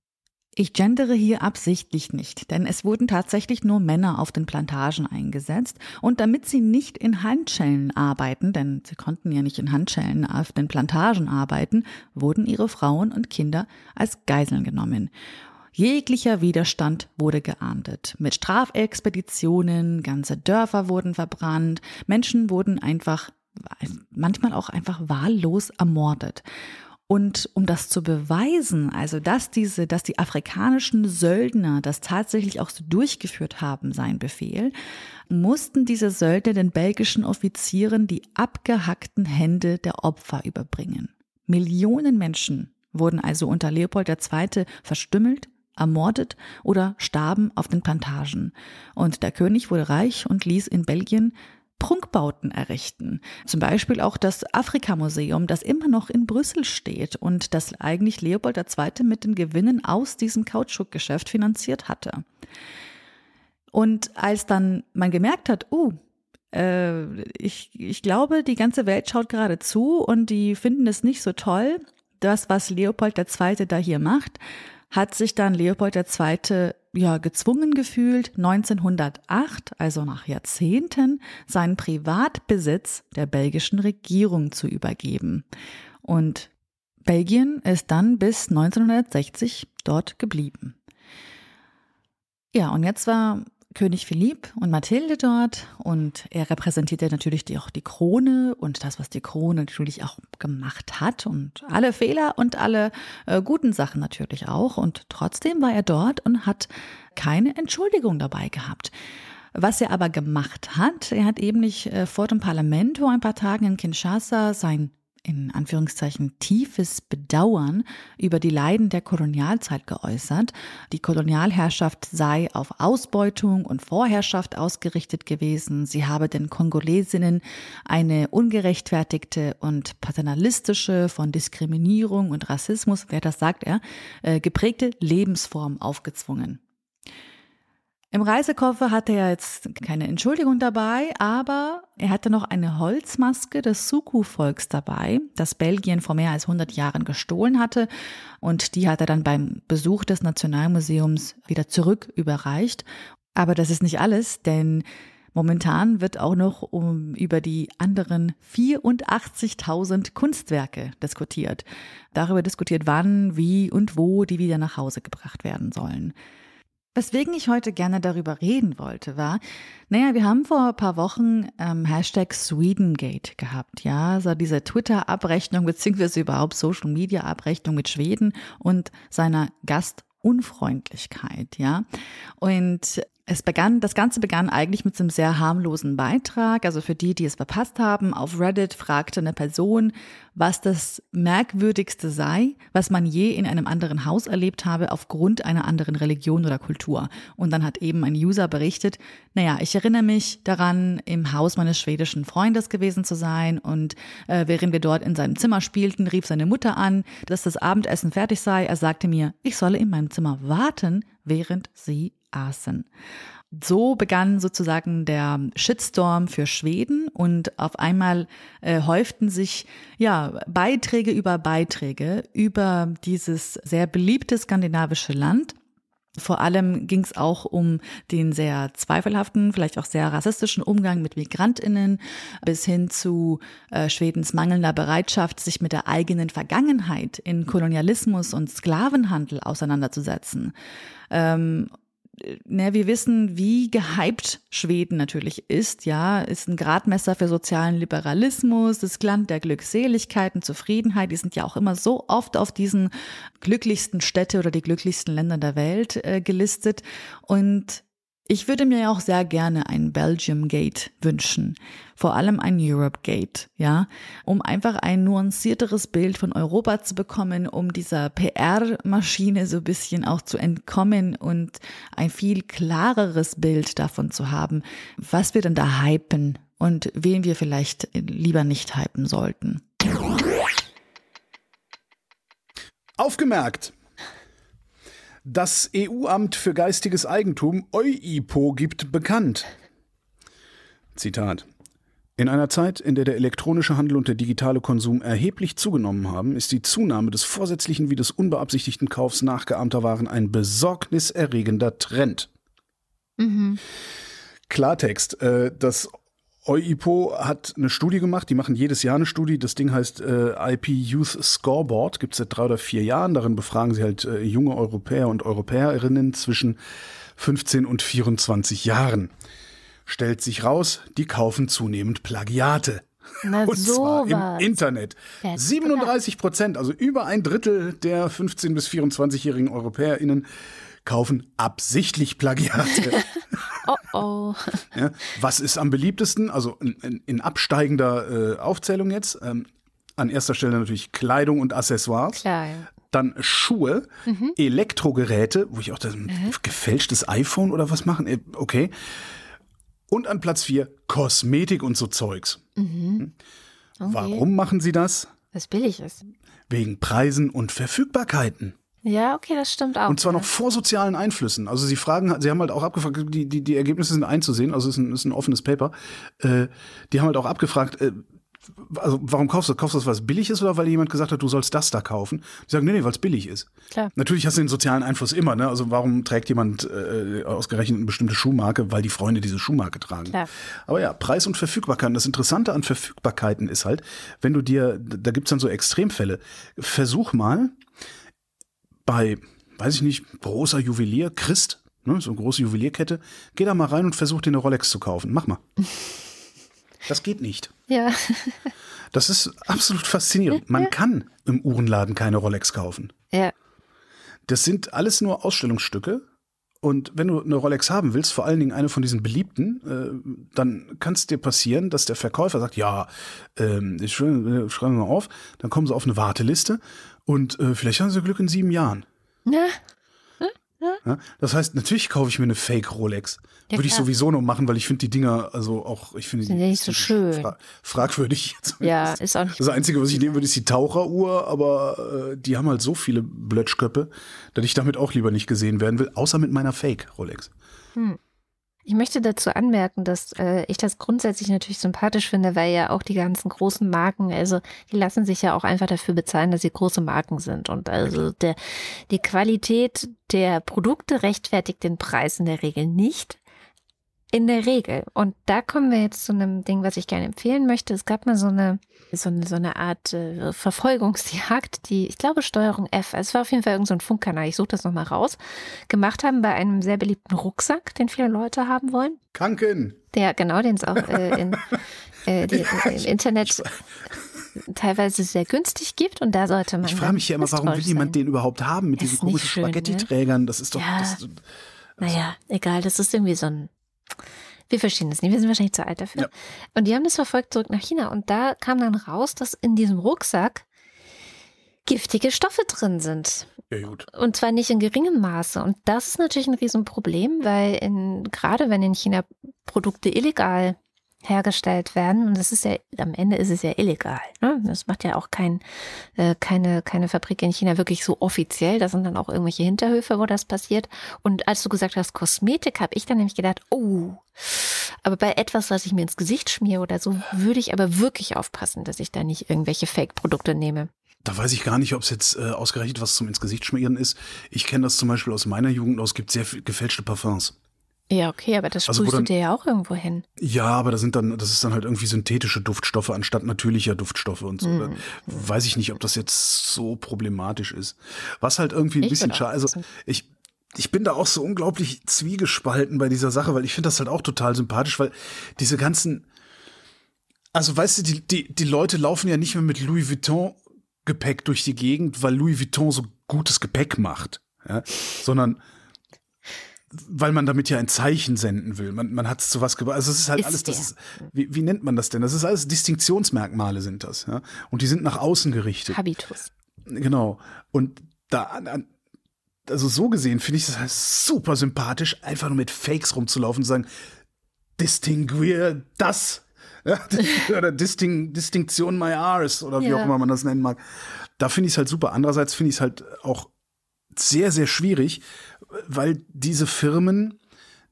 Ich gendere hier absichtlich nicht, denn es wurden tatsächlich nur Männer auf den Plantagen eingesetzt und damit sie nicht in Handschellen arbeiten, denn sie konnten ja nicht in Handschellen auf den Plantagen arbeiten, wurden ihre Frauen und Kinder als Geiseln genommen. Jeglicher Widerstand wurde geahndet. Mit Strafexpeditionen, ganze Dörfer wurden verbrannt, Menschen wurden einfach, manchmal auch einfach wahllos ermordet. Und um das zu beweisen, also dass diese, dass die afrikanischen Söldner das tatsächlich auch so durchgeführt haben, sein Befehl, mussten diese Söldner den belgischen Offizieren die abgehackten Hände der Opfer überbringen. Millionen Menschen wurden also unter Leopold II. verstümmelt, ermordet oder starben auf den Plantagen. Und der König wurde reich und ließ in Belgien Prunkbauten errichten. Zum Beispiel auch das Afrika-Museum, das immer noch in Brüssel steht und das eigentlich Leopold II. mit den Gewinnen aus diesem Kautschukgeschäft finanziert hatte. Und als dann man gemerkt hat, uh, ich, ich glaube, die ganze Welt schaut gerade zu und die finden es nicht so toll, das, was Leopold II. da hier macht, hat sich dann Leopold II. ja gezwungen gefühlt, 1908, also nach Jahrzehnten, seinen Privatbesitz der belgischen Regierung zu übergeben. Und Belgien ist dann bis 1960 dort geblieben. Ja, und jetzt war König Philipp und Mathilde dort und er repräsentierte natürlich die, auch die Krone und das, was die Krone natürlich auch gemacht hat und alle Fehler und alle äh, guten Sachen natürlich auch. Und trotzdem war er dort und hat keine Entschuldigung dabei gehabt. Was er aber gemacht hat, er hat eben nicht äh, vor dem Parlament vor ein paar Tagen in Kinshasa sein in Anführungszeichen tiefes Bedauern über die Leiden der Kolonialzeit geäußert. Die Kolonialherrschaft sei auf Ausbeutung und Vorherrschaft ausgerichtet gewesen. Sie habe den Kongolesinnen eine ungerechtfertigte und paternalistische von Diskriminierung und Rassismus, wer das sagt er, äh, geprägte Lebensform aufgezwungen. Im Reisekoffer hatte er jetzt keine Entschuldigung dabei, aber er hatte noch eine Holzmaske des Suku-Volks dabei, das Belgien vor mehr als 100 Jahren gestohlen hatte. Und die hat er dann beim Besuch des Nationalmuseums wieder zurück überreicht. Aber das ist nicht alles, denn Momentan wird auch noch um, über die anderen 84.000 Kunstwerke diskutiert. Darüber diskutiert, wann, wie und wo die wieder nach Hause gebracht werden sollen. Weswegen ich heute gerne darüber reden wollte, war, naja, wir haben vor ein paar Wochen ähm, Hashtag Swedengate gehabt, ja, so diese Twitter-Abrechnung beziehungsweise überhaupt Social-Media-Abrechnung mit Schweden und seiner Gastunfreundlichkeit, ja. Und es begann, das Ganze begann eigentlich mit einem sehr harmlosen Beitrag. Also für die, die es verpasst haben, auf Reddit fragte eine Person, was das Merkwürdigste sei, was man je in einem anderen Haus erlebt habe aufgrund einer anderen Religion oder Kultur. Und dann hat eben ein User berichtet, naja, ich erinnere mich daran, im Haus meines schwedischen Freundes gewesen zu sein und äh, während wir dort in seinem Zimmer spielten, rief seine Mutter an, dass das Abendessen fertig sei. Er sagte mir, ich solle in meinem Zimmer warten, während sie aßen. So begann sozusagen der Shitstorm für Schweden und auf einmal äh, häuften sich ja Beiträge über Beiträge über dieses sehr beliebte skandinavische Land. Vor allem ging es auch um den sehr zweifelhaften, vielleicht auch sehr rassistischen Umgang mit Migrantinnen bis hin zu äh, Schwedens mangelnder Bereitschaft, sich mit der eigenen Vergangenheit in Kolonialismus und Sklavenhandel auseinanderzusetzen. Ähm, ne, wir wissen, wie gehypt Schweden natürlich ist, ja, ist ein Gradmesser für sozialen Liberalismus, das Land der Glückseligkeit und Zufriedenheit, die sind ja auch immer so oft auf diesen glücklichsten Städte oder die glücklichsten Länder der Welt äh, gelistet. Und ich würde mir auch sehr gerne ein Belgium Gate wünschen, vor allem ein Europe Gate, ja, um einfach ein nuancierteres Bild von Europa zu bekommen, um dieser PR-Maschine so ein bisschen auch zu entkommen und ein viel klareres Bild davon zu haben, was wir denn da hypen und wen wir vielleicht lieber nicht hypen sollten. Aufgemerkt! Das EU-Amt für geistiges Eigentum EUIPO gibt bekannt. Zitat. In einer Zeit, in der der elektronische Handel und der digitale Konsum erheblich zugenommen haben, ist die Zunahme des vorsätzlichen wie des unbeabsichtigten Kaufs nachgeahmter Waren ein besorgniserregender Trend. Mhm. Klartext, äh, das EUIPO hat eine Studie gemacht, die machen jedes Jahr eine Studie. Das Ding heißt äh, IP Youth Scoreboard, gibt es seit drei oder vier Jahren. Darin befragen sie halt äh, junge Europäer und Europäerinnen zwischen 15 und 24 Jahren stellt sich raus, die kaufen zunehmend Plagiate. Na, und zwar im Internet. 37 Prozent, also über ein Drittel der 15- bis 24-jährigen EuropäerInnen kaufen absichtlich Plagiate. oh oh. Ja, was ist am beliebtesten? Also in, in absteigender äh, Aufzählung jetzt. Ähm, an erster Stelle natürlich Kleidung und Accessoires. Klar, ja. Dann Schuhe, mhm. Elektrogeräte, wo ich auch das mhm. gefälschtes iPhone oder was machen. Äh, okay. Und an Platz 4 Kosmetik und so Zeugs. Mhm. Okay. Warum machen sie das? Was billig ist. Wegen Preisen und Verfügbarkeiten. Ja, okay, das stimmt auch. Und zwar noch vor sozialen Einflüssen. Also sie fragen, sie haben halt auch abgefragt, die, die, die Ergebnisse sind einzusehen, also es ist ein, ist ein offenes Paper. Äh, die haben halt auch abgefragt, äh, also warum kaufst du das? Kaufst du das, weil es billig ist oder weil jemand gesagt hat, du sollst das da kaufen? Die sagen, nee, nee, weil es billig ist. Klar. Natürlich hast du den sozialen Einfluss immer, ne? Also warum trägt jemand äh, ausgerechnet eine bestimmte Schuhmarke? Weil die Freunde diese Schuhmarke tragen. Klar. Aber ja, Preis und Verfügbarkeit. Das Interessante an Verfügbarkeiten ist halt, wenn du dir, da gibt's dann so Extremfälle. Versuch mal bei, weiß ich nicht, großer Juwelier, Christ, ne, so eine große Juwelierkette, geh da mal rein und versuch dir eine Rolex zu kaufen. Mach mal. Das geht nicht. Ja. Das ist absolut faszinierend. Man kann im Uhrenladen keine Rolex kaufen. Ja. Das sind alles nur Ausstellungsstücke. Und wenn du eine Rolex haben willst, vor allen Dingen eine von diesen beliebten, äh, dann kann es dir passieren, dass der Verkäufer sagt, ja, ähm, ich schreibe, schreibe mal auf, dann kommen sie auf eine Warteliste und äh, vielleicht haben sie Glück in sieben Jahren. Ja. Ja, das heißt, natürlich kaufe ich mir eine Fake Rolex. Ja, Würde ich sowieso noch machen, weil ich finde die Dinger, also auch, ich finde die ja nicht so schön. Fra fragwürdig. Ja, ist auch nicht. Das Einzige, was ich nehmen würde, ist die Taucheruhr, aber äh, die haben halt so viele Blötschköppe, dass ich damit auch lieber nicht gesehen werden will, außer mit meiner Fake Rolex. Hm. Ich möchte dazu anmerken, dass äh, ich das grundsätzlich natürlich sympathisch finde, weil ja auch die ganzen großen Marken, also die lassen sich ja auch einfach dafür bezahlen, dass sie große Marken sind. Und also der, die Qualität der Produkte rechtfertigt den Preis in der Regel nicht. In der Regel. Und da kommen wir jetzt zu einem Ding, was ich gerne empfehlen möchte. Es gab mal so eine, so eine, so eine Art äh, Verfolgungsjagd, die, ich glaube, Steuerung F, es war auf jeden Fall irgendein so Funkkanal, ich suche das nochmal raus, gemacht haben bei einem sehr beliebten Rucksack, den viele Leute haben wollen. Kanken. Der, genau, den es auch äh, in, äh, die, im Internet teilweise sehr günstig gibt und da sollte man. Ich frage mich ja immer, warum will jemand den überhaupt haben mit diesen komischen ne? Spaghetti-Trägern? Das ist doch. Ja. Das, also. Naja, egal, das ist irgendwie so ein wir verstehen das nicht. Wir sind wahrscheinlich zu alt dafür. Ja. Und die haben das verfolgt zurück nach China. Und da kam dann raus, dass in diesem Rucksack giftige Stoffe drin sind. Ja, gut. Und zwar nicht in geringem Maße. Und das ist natürlich ein Riesenproblem, weil in, gerade wenn in China Produkte illegal hergestellt werden. Und das ist ja, am Ende ist es ja illegal. Ne? Das macht ja auch kein, äh, keine, keine Fabrik in China wirklich so offiziell. Da sind dann auch irgendwelche Hinterhöfe, wo das passiert. Und als du gesagt hast, Kosmetik, habe ich dann nämlich gedacht, oh, aber bei etwas, was ich mir ins Gesicht schmiere oder so, würde ich aber wirklich aufpassen, dass ich da nicht irgendwelche Fake-Produkte nehme. Da weiß ich gar nicht, ob es jetzt äh, ausgerechnet was zum ins Gesicht schmieren ist. Ich kenne das zum Beispiel aus meiner Jugend aus, gibt sehr gefälschte Parfums. Ja, okay, aber das also sprühst also, du dir ja auch irgendwo hin. Ja, aber das sind dann, das ist dann halt irgendwie synthetische Duftstoffe anstatt natürlicher Duftstoffe und so. Mm. Weiß ich nicht, ob das jetzt so problematisch ist. Was halt irgendwie ein ich bisschen schade, also ich, ich bin da auch so unglaublich zwiegespalten bei dieser Sache, weil ich finde das halt auch total sympathisch, weil diese ganzen, also weißt du, die, die, die Leute laufen ja nicht mehr mit Louis Vuitton Gepäck durch die Gegend, weil Louis Vuitton so gutes Gepäck macht, ja? sondern weil man damit ja ein Zeichen senden will. Man, man hat zu was gebracht. Also es ist halt ist alles, das ist, wie, wie nennt man das denn? Das ist alles Distinktionsmerkmale sind das, ja. Und die sind nach außen gerichtet. Habitus. Genau. Und da, also so gesehen finde ich das halt super sympathisch, einfach nur mit Fakes rumzulaufen und sagen, distinguier das. Ja, oder Disting, Distinktion My Rs oder wie ja. auch immer man das nennen mag. Da finde ich es halt super. Andererseits finde ich es halt auch sehr, sehr schwierig, weil diese Firmen,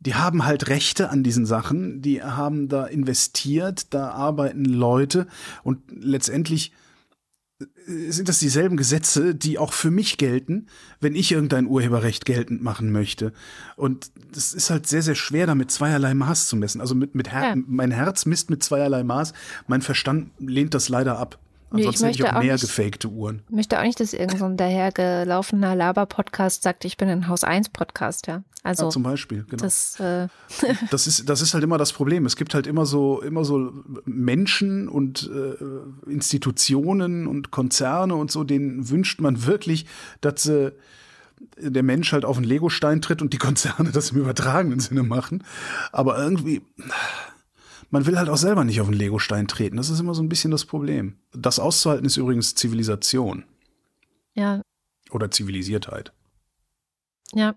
die haben halt Rechte an diesen Sachen, die haben da investiert, da arbeiten Leute und letztendlich äh, sind das dieselben Gesetze, die auch für mich gelten, wenn ich irgendein Urheberrecht geltend machen möchte. Und das ist halt sehr, sehr schwer, damit zweierlei Maß zu messen. Also mit, mit Her ja. mein Herz misst mit zweierlei Maß, mein Verstand lehnt das leider ab. Ansonsten nee, ich hätte ich auch mehr nicht, gefakte Uhren. Ich möchte auch nicht, dass irgendein so dahergelaufener Laber-Podcast sagt, ich bin ein Haus 1-Podcast, ja. Also ja, zum Beispiel, genau. Das, äh das, ist, das ist halt immer das Problem. Es gibt halt immer so, immer so Menschen und äh, Institutionen und Konzerne und so, denen wünscht man wirklich, dass äh, der Mensch halt auf einen Legostein tritt und die Konzerne das im übertragenen Sinne machen. Aber irgendwie man will halt auch selber nicht auf den Legostein treten. Das ist immer so ein bisschen das Problem. Das auszuhalten ist übrigens Zivilisation. Ja. Oder Zivilisiertheit. Ja.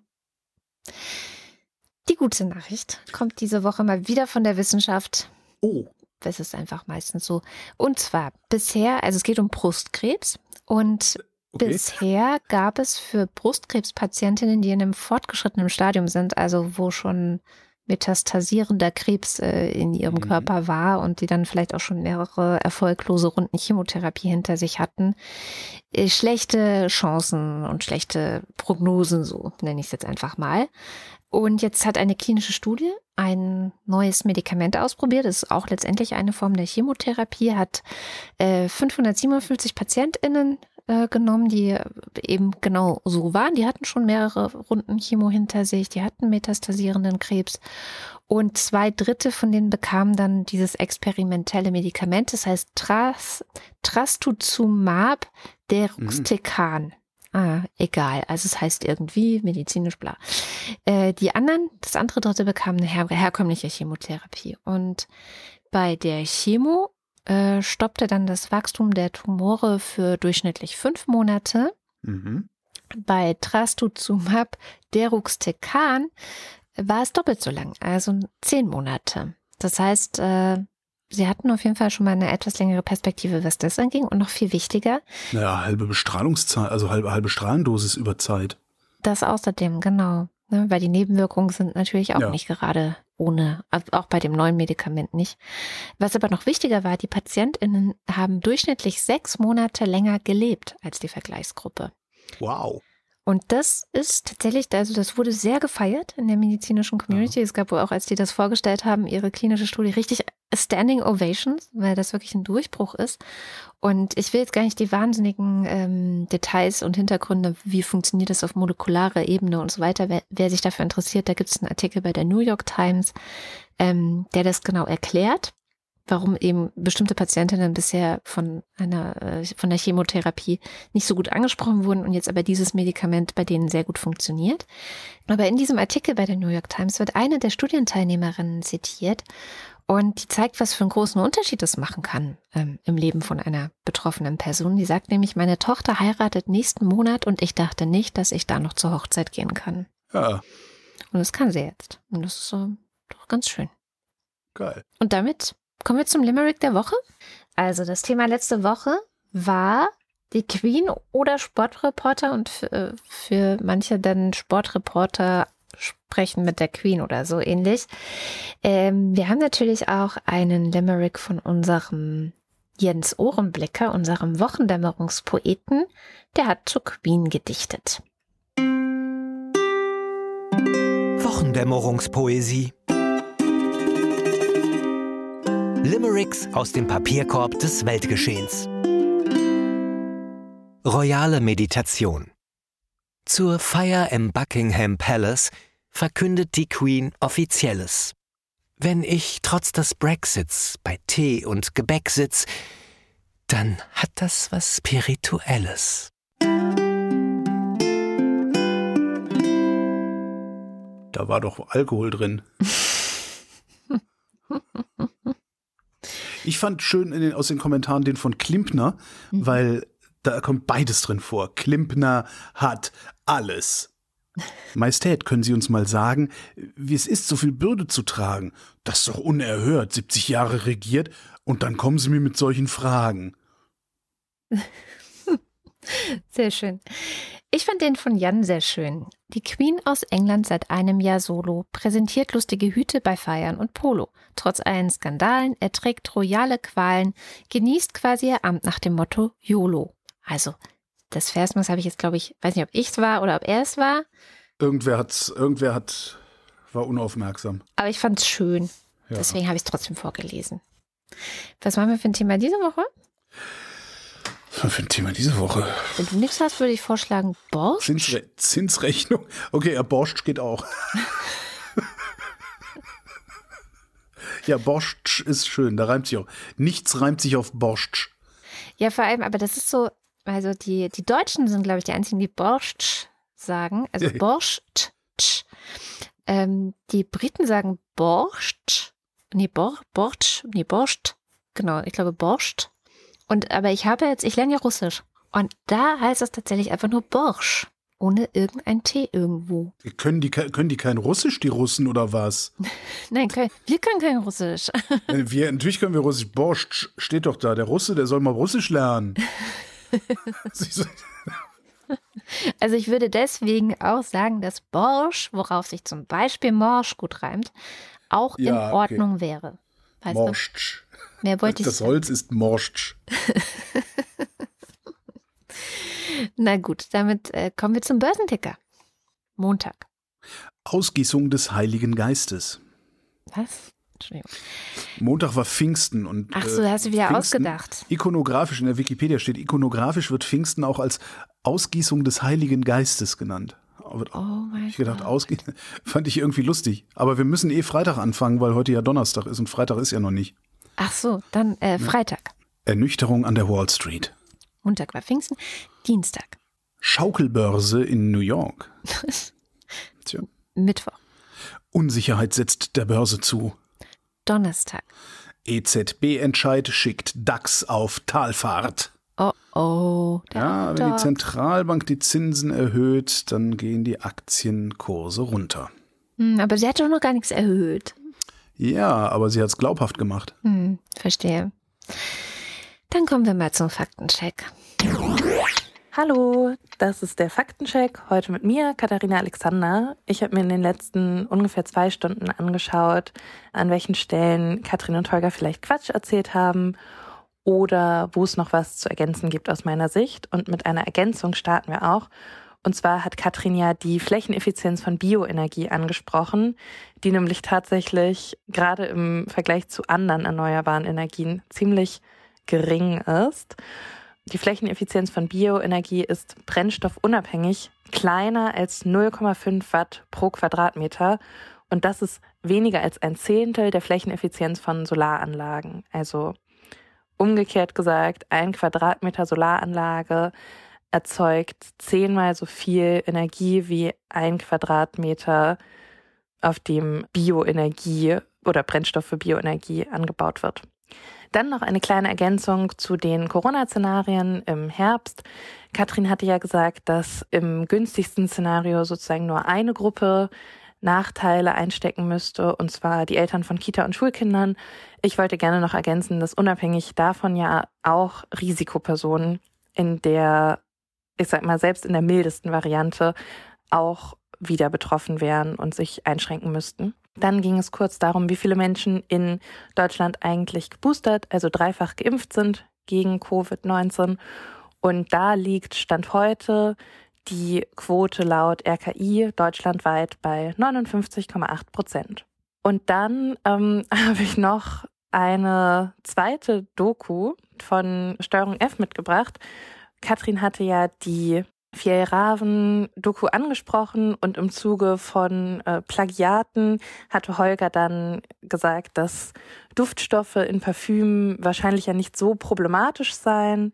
Die gute Nachricht kommt diese Woche mal wieder von der Wissenschaft. Oh. Das ist einfach meistens so. Und zwar bisher, also es geht um Brustkrebs und Okay. Bisher gab es für Brustkrebspatientinnen, die in einem fortgeschrittenen Stadium sind, also wo schon metastasierender Krebs äh, in ihrem mhm. Körper war und die dann vielleicht auch schon mehrere erfolglose Runden Chemotherapie hinter sich hatten, äh, schlechte Chancen und schlechte Prognosen, so nenne ich es jetzt einfach mal. Und jetzt hat eine klinische Studie ein neues Medikament ausprobiert. Das ist auch letztendlich eine Form der Chemotherapie, hat äh, 557 PatientInnen äh, genommen, die eben genau so waren. Die hatten schon mehrere Runden Chemo hinter sich, die hatten metastasierenden Krebs. Und zwei Drittel von denen bekamen dann dieses experimentelle Medikament, das heißt Tras, Trastuzumab deruxtecan. Mhm. Ah, egal. Also es heißt irgendwie medizinisch bla. Äh, die anderen, das andere Drittel bekamen eine her herkömmliche Chemotherapie. Und bei der Chemo äh, stoppte dann das Wachstum der Tumore für durchschnittlich fünf Monate. Mhm. Bei Trastuzumab deruxtecan war es doppelt so lang, also zehn Monate. Das heißt, äh, sie hatten auf jeden Fall schon mal eine etwas längere Perspektive, was das anging. Und noch viel wichtiger. Naja, halbe Bestrahlungszeit, also halbe, halbe Strahlendosis über Zeit. Das außerdem, genau. Ne, weil die Nebenwirkungen sind natürlich auch ja. nicht gerade ohne, auch bei dem neuen Medikament nicht. Was aber noch wichtiger war, die PatientInnen haben durchschnittlich sechs Monate länger gelebt als die Vergleichsgruppe. Wow. Und das ist tatsächlich, also das wurde sehr gefeiert in der medizinischen Community. Ja. Es gab wohl auch, als die das vorgestellt haben, ihre klinische Studie richtig Standing Ovations, weil das wirklich ein Durchbruch ist. Und ich will jetzt gar nicht die wahnsinnigen ähm, Details und Hintergründe, wie funktioniert das auf molekularer Ebene und so weiter. Wer, wer sich dafür interessiert, da gibt es einen Artikel bei der New York Times, ähm, der das genau erklärt warum eben bestimmte Patientinnen bisher von einer äh, von der Chemotherapie nicht so gut angesprochen wurden und jetzt aber dieses Medikament bei denen sehr gut funktioniert. Aber in diesem Artikel bei der New York Times wird eine der Studienteilnehmerinnen zitiert und die zeigt, was für einen großen Unterschied das machen kann ähm, im Leben von einer betroffenen Person. Die sagt nämlich, meine Tochter heiratet nächsten Monat und ich dachte nicht, dass ich da noch zur Hochzeit gehen kann. Ja. Und das kann sie jetzt. Und das ist äh, doch ganz schön. Geil. Und damit Kommen wir zum Limerick der Woche. Also das Thema letzte Woche war die Queen oder Sportreporter und für, äh, für manche dann Sportreporter sprechen mit der Queen oder so ähnlich. Ähm, wir haben natürlich auch einen Limerick von unserem Jens Ohrenblicker, unserem Wochendämmerungspoeten. Der hat zur Queen gedichtet. Wochendämmerungspoesie Limericks aus dem Papierkorb des Weltgeschehens. Royale Meditation. Zur Feier im Buckingham Palace verkündet die Queen Offizielles. Wenn ich trotz des Brexits bei Tee und Gebäck sitz, dann hat das was Spirituelles. Da war doch Alkohol drin. Ich fand schön den, aus den Kommentaren den von Klimpner, mhm. weil da kommt beides drin vor. Klimpner hat alles. Majestät, können Sie uns mal sagen, wie es ist, so viel Bürde zu tragen? Das ist doch unerhört, 70 Jahre regiert und dann kommen Sie mir mit solchen Fragen. Sehr schön. Ich fand den von Jan sehr schön. Die Queen aus England seit einem Jahr solo, präsentiert lustige Hüte bei Feiern und Polo. Trotz allen Skandalen erträgt royale Qualen, genießt quasi ihr Amt nach dem Motto YOLO. Also, das Versmaß habe ich jetzt, glaube ich, weiß nicht, ob ich es war oder ob er es war. Irgendwer hat's, irgendwer hat, war unaufmerksam. Aber ich fand es schön. Ja. Deswegen habe ich es trotzdem vorgelesen. Was machen wir für ein Thema diese Woche? Was für ein Thema diese Woche? Wenn du nichts hast, würde ich vorschlagen Borscht. Zinsre Zinsrechnung. Okay, ja, Borscht geht auch. ja, Borscht ist schön, da reimt sich auch. Nichts reimt sich auf Borscht. Ja, vor allem, aber das ist so, also die, die Deutschen sind, glaube ich, die einzigen, die Borscht sagen. Also Borscht. Ähm, die Briten sagen Borscht. Nee, Bor, Borscht. Nee, Borscht. Genau, ich glaube Borscht. Und aber ich habe jetzt, ich lerne ja Russisch. Und da heißt es tatsächlich einfach nur Borsch. Ohne irgendein T irgendwo. Können die, können die kein Russisch, die Russen, oder was? Nein, können, wir können kein Russisch. Äh, wir, natürlich können wir Russisch. Borscht steht doch da. Der Russe, der soll mal Russisch lernen. also ich würde deswegen auch sagen, dass Borsch, worauf sich zum Beispiel Morsch gut reimt, auch ja, in Ordnung okay. wäre. Weißt Morscht. Mehr wollte das Holz ist morscht. Na gut, damit äh, kommen wir zum Börsenticker. Montag. Ausgießung des Heiligen Geistes. Was? Entschuldigung. Montag war Pfingsten und. Ach so, hast du wieder Pfingsten, ausgedacht. Ikonografisch, in der Wikipedia steht, ikonografisch wird Pfingsten auch als Ausgießung des Heiligen Geistes genannt. Oh mein ich gedacht, ausgehen, fand ich irgendwie lustig. Aber wir müssen eh Freitag anfangen, weil heute ja Donnerstag ist und Freitag ist ja noch nicht. Ach so, dann äh, Freitag. Ernüchterung an der Wall Street. Montag war Pfingsten, Dienstag. Schaukelbörse in New York. Tja. Mittwoch. Unsicherheit setzt der Börse zu. Donnerstag. EZB-Entscheid schickt DAX auf Talfahrt. Oh oh. Ja, wenn die Zentralbank die Zinsen erhöht, dann gehen die Aktienkurse runter. Hm, aber sie hat doch noch gar nichts erhöht. Ja, aber sie hat es glaubhaft gemacht. Hm, verstehe. Dann kommen wir mal zum Faktencheck. Hallo, das ist der Faktencheck. Heute mit mir, Katharina Alexander. Ich habe mir in den letzten ungefähr zwei Stunden angeschaut, an welchen Stellen Katrin und Holger vielleicht Quatsch erzählt haben oder wo es noch was zu ergänzen gibt aus meiner Sicht. Und mit einer Ergänzung starten wir auch. Und zwar hat Katrin ja die Flächeneffizienz von Bioenergie angesprochen, die nämlich tatsächlich gerade im Vergleich zu anderen erneuerbaren Energien ziemlich gering ist. Die Flächeneffizienz von Bioenergie ist brennstoffunabhängig kleiner als 0,5 Watt pro Quadratmeter. Und das ist weniger als ein Zehntel der Flächeneffizienz von Solaranlagen. Also umgekehrt gesagt, ein Quadratmeter Solaranlage erzeugt zehnmal so viel Energie wie ein Quadratmeter, auf dem Bioenergie oder Brennstoff für Bioenergie angebaut wird. Dann noch eine kleine Ergänzung zu den Corona-Szenarien im Herbst. Katrin hatte ja gesagt, dass im günstigsten Szenario sozusagen nur eine Gruppe Nachteile einstecken müsste, und zwar die Eltern von Kita- und Schulkindern. Ich wollte gerne noch ergänzen, dass unabhängig davon ja auch Risikopersonen in der ich sag mal, selbst in der mildesten Variante auch wieder betroffen wären und sich einschränken müssten. Dann ging es kurz darum, wie viele Menschen in Deutschland eigentlich geboostert, also dreifach geimpft sind gegen Covid-19. Und da liegt Stand heute die Quote laut RKI deutschlandweit bei 59,8 Prozent. Und dann ähm, habe ich noch eine zweite Doku von Steuerung F mitgebracht. Katrin hatte ja die Fjellraven-Doku angesprochen und im Zuge von äh, Plagiaten hatte Holger dann gesagt, dass Duftstoffe in Parfümen wahrscheinlich ja nicht so problematisch seien.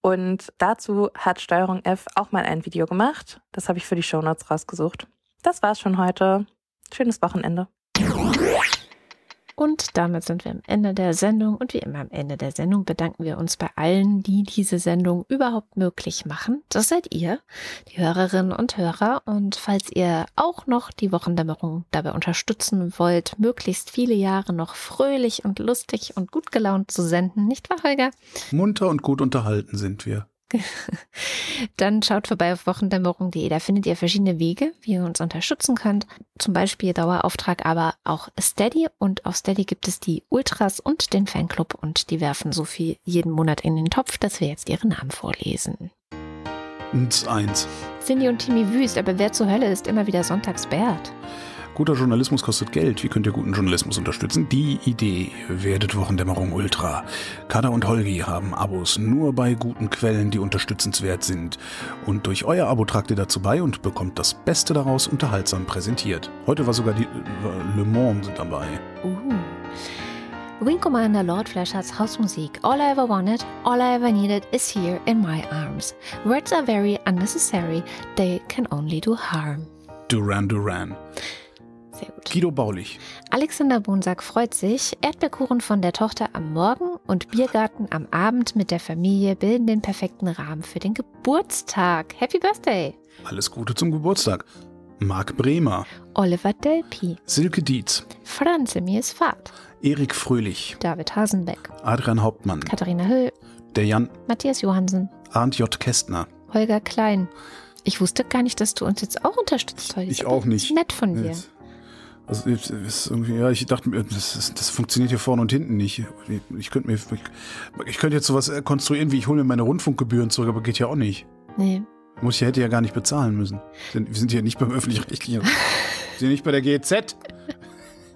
Und dazu hat Steuerung F auch mal ein Video gemacht. Das habe ich für die Shownotes rausgesucht. Das war's schon heute. Schönes Wochenende. Und damit sind wir am Ende der Sendung. Und wie immer am Ende der Sendung bedanken wir uns bei allen, die diese Sendung überhaupt möglich machen. Das seid ihr, die Hörerinnen und Hörer. Und falls ihr auch noch die Wochendämmerung dabei unterstützen wollt, möglichst viele Jahre noch fröhlich und lustig und gut gelaunt zu senden, nicht wahr, Holger? Munter und gut unterhalten sind wir. Dann schaut vorbei auf wochendämmerung.de. Da findet ihr verschiedene Wege, wie ihr uns unterstützen könnt. Zum Beispiel Dauerauftrag, aber auch Steady. Und auf Steady gibt es die Ultras und den Fanclub. Und die werfen so viel jeden Monat in den Topf, dass wir jetzt ihre Namen vorlesen. Und eins. Cindy und Timmy Wüst, aber wer zur Hölle ist immer wieder Sonntagsbert? Guter Journalismus kostet Geld. Wie könnt ihr guten Journalismus unterstützen? Die Idee werdet Wochendämmerung Ultra. Kada und Holgi haben Abos nur bei guten Quellen, die unterstützenswert sind. Und durch euer Abo tragt ihr dazu bei und bekommt das Beste daraus unterhaltsam präsentiert. Heute war sogar die äh, Le Mans dabei. Uh. Wing Commander Lord Fleshards Hausmusik All I Ever Wanted, All I Ever Needed is Here in My Arms. Words are very unnecessary, they can only do harm. Duran Duran. Sehr gut. Guido Baulich. Alexander Bonsack freut sich. Erdbeerkuchen von der Tochter am Morgen und Biergarten am Abend mit der Familie bilden den perfekten Rahmen für den Geburtstag. Happy Birthday! Alles Gute zum Geburtstag. Marc Bremer. Oliver Delpi. Silke Dietz. Franz Mies Fahrt. Erik Fröhlich. David Hasenbeck. Adrian Hauptmann. Katharina Höll. Der Jan. Matthias Johansen. Arndt J. Kästner. Holger Klein. Ich wusste gar nicht, dass du uns jetzt auch unterstützt heute. Ich auch nicht. Nett von dir. Jetzt. Also ist irgendwie, ja, ich dachte mir, das, das, funktioniert hier vorne und hinten nicht. Ich, ich könnte mir, ich, ich, könnte jetzt sowas konstruieren, wie ich hole mir meine Rundfunkgebühren zurück, aber geht ja auch nicht. Nee. Muss ich hätte ja gar nicht bezahlen müssen. Denn wir sind hier nicht beim öffentlich-rechtlichen. wir sind nicht bei der GZ.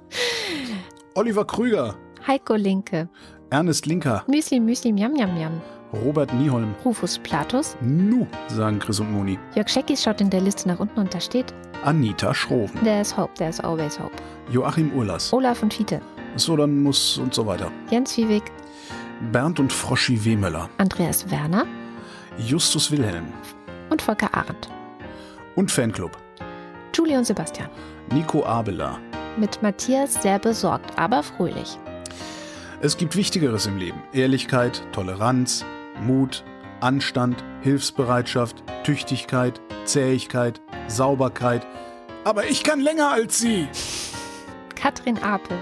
Oliver Krüger. Heiko Linke. Ernest Linker. Müsli, Müsli, Miam, Miam, Miam. Robert Nieholm. Rufus Platus. Nu, sagen Chris und Moni. Jörg Scheckis schaut in der Liste nach unten und da steht Anita Schroven. There's hope, there's always hope. Joachim Urlas. Olaf und Fiete. So, dann muss und so weiter. Jens Wiewig. Bernd und Froschi Wehmöller. Andreas Werner. Justus Wilhelm. Und Volker Arendt. Und Fanclub. Julie und Sebastian. Nico Abela. Mit Matthias sehr besorgt, aber fröhlich. Es gibt Wichtigeres im Leben. Ehrlichkeit, Toleranz, Mut, Anstand, Hilfsbereitschaft, Tüchtigkeit, Zähigkeit, Sauberkeit. Aber ich kann länger als Sie. Katrin Apel.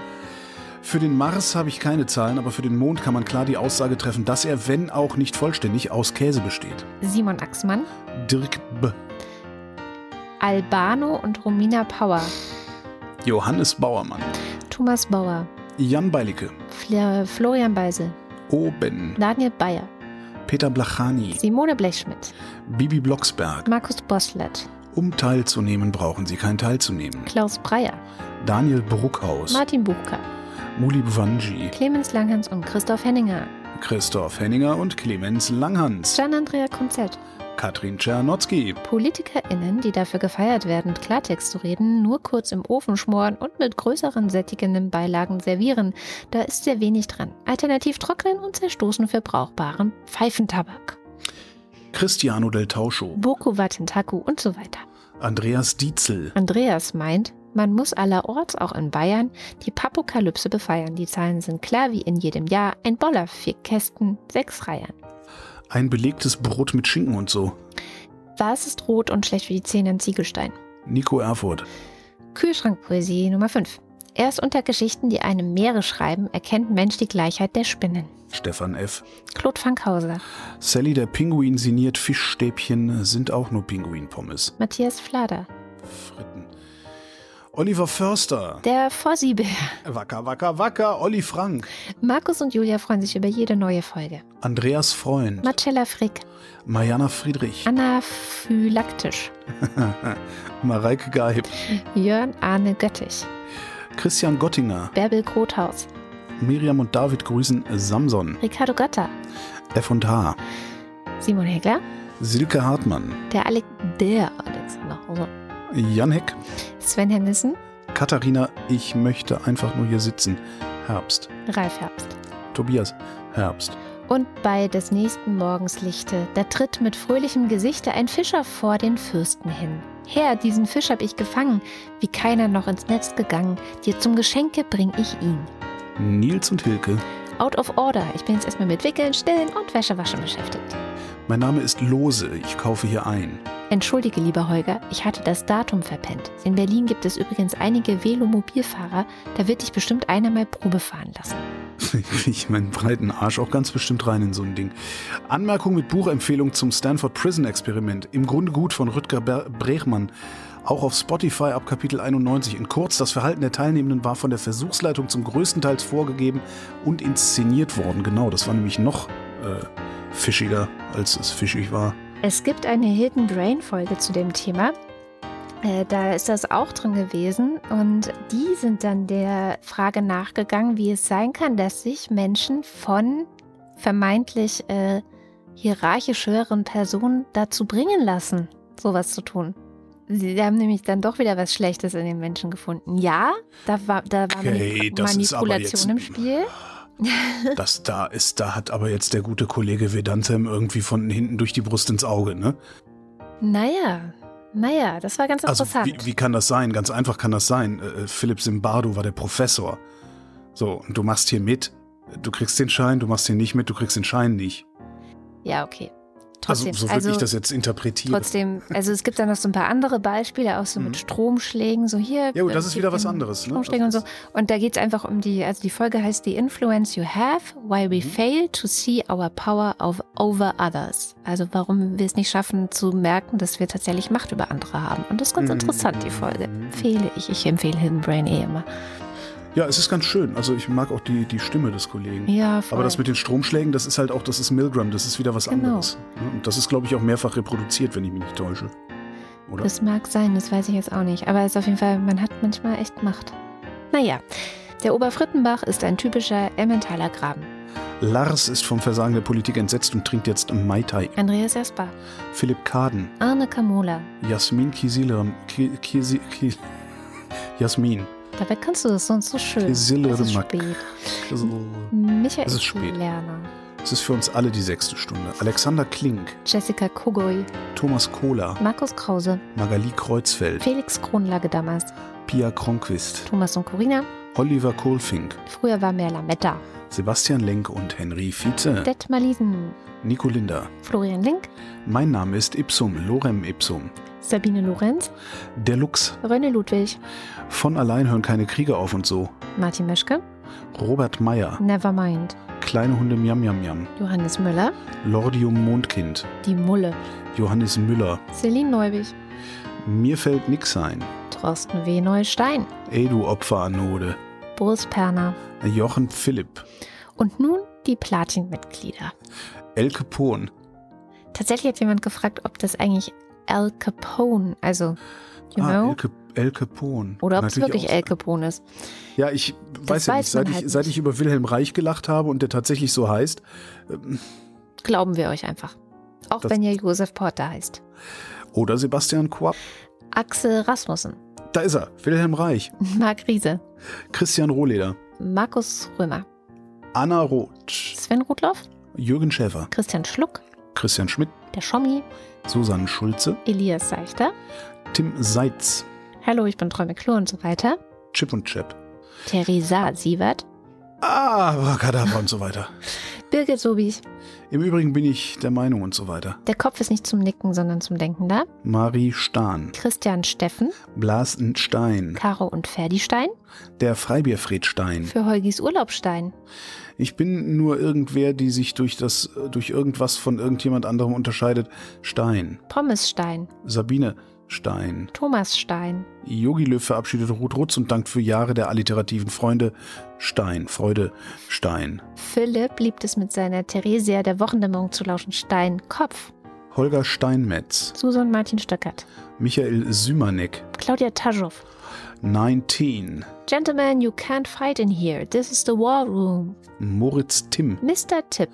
Für den Mars habe ich keine Zahlen, aber für den Mond kann man klar die Aussage treffen, dass er, wenn auch nicht vollständig, aus Käse besteht. Simon Axmann. Dirk B. Albano und Romina Power. Johannes Bauermann. Thomas Bauer. Jan Beilicke. Fl Florian Beisel. Oben. Daniel Bayer. Peter Blachani. Simone Blechschmidt. Bibi Blocksberg. Markus Boslett. Um teilzunehmen, brauchen Sie kein teilzunehmen. Klaus Breyer. Daniel Bruckhaus. Martin Buchka. Muli Bwanji. Clemens Langhans und Christoph Henninger. Christoph Henninger und Clemens Langhans. Gian-Andrea Konzett. Katrin Czernotzki. PolitikerInnen, die dafür gefeiert werden, Klartext zu reden, nur kurz im Ofen schmoren und mit größeren sättigenden Beilagen servieren. Da ist sehr wenig dran. Alternativ trocknen und zerstoßen für brauchbaren Pfeifentabak. Cristiano del Tauscho. Boko Watentaku und so weiter. Andreas Dietzel. Andreas meint, man muss allerorts, auch in Bayern, die Papokalypse befeiern. Die Zahlen sind klar wie in jedem Jahr. Ein Boller, vier Kästen, sechs Reihen. Ein belegtes Brot mit Schinken und so. Was ist rot und schlecht für die Zähne in Ziegelstein? Nico Erfurt. Kühlschrankpoesie Nummer 5. Erst unter Geschichten, die einem Meere schreiben, erkennt Mensch die Gleichheit der Spinnen. Stefan F. Claude Fankhauser. Sally der Pinguin signiert Fischstäbchen sind auch nur Pinguinpommes. Matthias Flader. Fritten. Oliver Förster. Der Fossibär. Wacker, wacker, wacker. Olli Frank. Markus und Julia freuen sich über jede neue Folge. Andreas Freund. Marcella Frick. Mariana Friedrich. Anaphylaktisch. Mareike Geib. Jörn Arne Göttich. Christian Gottinger. Bärbel Grothaus. Miriam und David grüßen Samson. Ricardo Götter. F und H. Simon Hegler. Silke Hartmann. Der, Ale der Alexander Hauser. Jan Heck. Sven Hennissen. Katharina, ich möchte einfach nur hier sitzen. Herbst. Ralf Herbst. Tobias, Herbst. Und bei des nächsten Morgens Lichte, da tritt mit fröhlichem Gesichte ein Fischer vor den Fürsten hin. Herr, diesen Fisch hab ich gefangen, wie keiner noch ins Netz gegangen, dir zum Geschenke bring ich ihn. Nils und Hilke. Out of Order. Ich bin jetzt erstmal mit Wickeln, Stillen und Wäschewaschen beschäftigt. Mein Name ist Lose. Ich kaufe hier ein. Entschuldige, lieber Holger, ich hatte das Datum verpennt. In Berlin gibt es übrigens einige Velomobilfahrer. Da wird dich bestimmt einer mal Probe fahren lassen. ich meinen breiten Arsch auch ganz bestimmt rein in so ein Ding. Anmerkung mit Buchempfehlung zum Stanford Prison Experiment. Im Grunde gut von Rüdger Brechmann. Auch auf Spotify ab Kapitel 91. In kurz, das Verhalten der Teilnehmenden war von der Versuchsleitung zum größten Teil vorgegeben und inszeniert worden. Genau, das war nämlich noch äh, fischiger, als es fischig war. Es gibt eine Hidden Brain Folge zu dem Thema. Äh, da ist das auch drin gewesen und die sind dann der Frage nachgegangen, wie es sein kann, dass sich Menschen von vermeintlich äh, hierarchisch höheren Personen dazu bringen lassen, sowas zu tun. Sie haben nämlich dann doch wieder was Schlechtes in den Menschen gefunden. Ja, da war, da war okay, Manipulation im Spiel. Das da ist, da hat aber jetzt der gute Kollege Vedantem irgendwie von hinten durch die Brust ins Auge, ne? Naja, naja, das war ganz interessant. Also, wie, wie kann das sein? Ganz einfach kann das sein. Äh, äh Philipp Simbardo war der Professor. So, und du machst hier mit, du kriegst den Schein, du machst hier nicht mit, du kriegst den Schein nicht. Ja, okay. Trotzdem, also so würde also, ich das jetzt interpretieren. Trotzdem, also es gibt dann noch so ein paar andere Beispiele, auch so mit mhm. Stromschlägen, so hier. Ja, gut, das ist wieder was anderes. Ne? Stromschlägen und so. Und da geht es einfach um die, also die Folge heißt The Influence You Have, Why We mhm. Fail to See Our Power of Over Others. Also warum wir es nicht schaffen zu merken, dass wir tatsächlich Macht über andere haben. Und das ist ganz mhm. interessant, die Folge. Empfehle ich. Ich empfehle Hidden Brain eh immer. Ja, es ist ganz schön. Also ich mag auch die, die Stimme des Kollegen. Ja, voll. Aber das mit den Stromschlägen, das ist halt auch, das ist Milgram, das ist wieder was genau. anderes. Und das ist, glaube ich, auch mehrfach reproduziert, wenn ich mich nicht täusche. Oder? Das mag sein, das weiß ich jetzt auch nicht. Aber es ist auf jeden Fall, man hat manchmal echt Macht. Naja, der Oberfrittenbach ist ein typischer Emmentaler Graben. Lars ist vom Versagen der Politik entsetzt und trinkt jetzt Mai Tai. Andreas Jasper. Philipp Kaden. Arne Kamola. Jasmin Kisilam. Kisi, Kisi, Jasmin. Dabei kannst du das sonst so schön. Es ist spät. Michael es ist spät. Lerner. Es ist für uns alle die sechste Stunde. Alexander Klink. Jessica Kogoy. Thomas Kohler. Markus Krause. Magali Kreuzfeld. Felix Kronlage damals. Pia Kronquist. Thomas und Corina. Oliver Kohlfink. Früher war mehr Lametta. Sebastian Lenk und Henry Vize. Detmar Liesen. Nico Linder. Florian Link. Mein Name ist Ipsum, Lorem Ipsum. Sabine Lorenz. Der Lux. René Ludwig. Von allein hören keine Kriege auf und so. Martin Meschke. Robert Meyer. Nevermind. Kleine Hunde Miam Miam Miam. Johannes Müller. Lordium Mondkind. Die Mulle. Johannes Müller. Celine Neubig. Mir fällt nix ein. Thorsten W. Neustein. Ey, du Opferanode. Boris Perner. Jochen Philipp. Und nun die Platin-Mitglieder. Elke Pohn. Tatsächlich hat jemand gefragt, ob das eigentlich Al Capone, also, you ah, know? El, El Capone. Oder ob es wirklich El Capone ist. Ja, ich das weiß ja nicht. Seit, halt ich, seit ich über Wilhelm Reich gelacht habe und der tatsächlich so heißt. Ähm, Glauben wir euch einfach. Auch wenn ihr Josef Porter heißt. Oder Sebastian Quapp. Axel Rasmussen. Da ist er, Wilhelm Reich. Marc Riese. Christian Rohleder. Markus Römer. Anna Roth. Sven Rudloff. Jürgen Schäfer. Christian Schluck. Christian Schmidt. Der Schommi. Susanne Schulze, Elias Seichter, Tim Seitz, Hallo, ich bin Träume Klo und so weiter, Chip und Chap, Theresa Sievert, Ah, Kadabra und so weiter. Birgit Sobich. Im Übrigen bin ich der Meinung und so weiter. Der Kopf ist nicht zum Nicken, sondern zum Denken da. Marie Stahn. Christian Steffen. Blasen Stein. Caro und Ferdi Stein. Der Freibierfried Stein. Für Holgis Urlaubstein. Ich bin nur irgendwer, die sich durch das, durch irgendwas von irgendjemand anderem unterscheidet. Stein. Pommes Stein. Sabine Stein. Thomas Stein. Yogi Löw verabschiedet Ruth Rutz und dankt für Jahre der alliterativen Freunde. Stein. Freude. Stein. Philipp liebt es mit seiner Theresia der Wochendämmerung zu lauschen. Stein. Kopf. Holger Steinmetz. Susan Martin Stöckert. Michael Sümanek. Claudia Taschow. 19. Gentlemen, you can't fight in here. This is the war room. Moritz Timm. Mr. Tipp.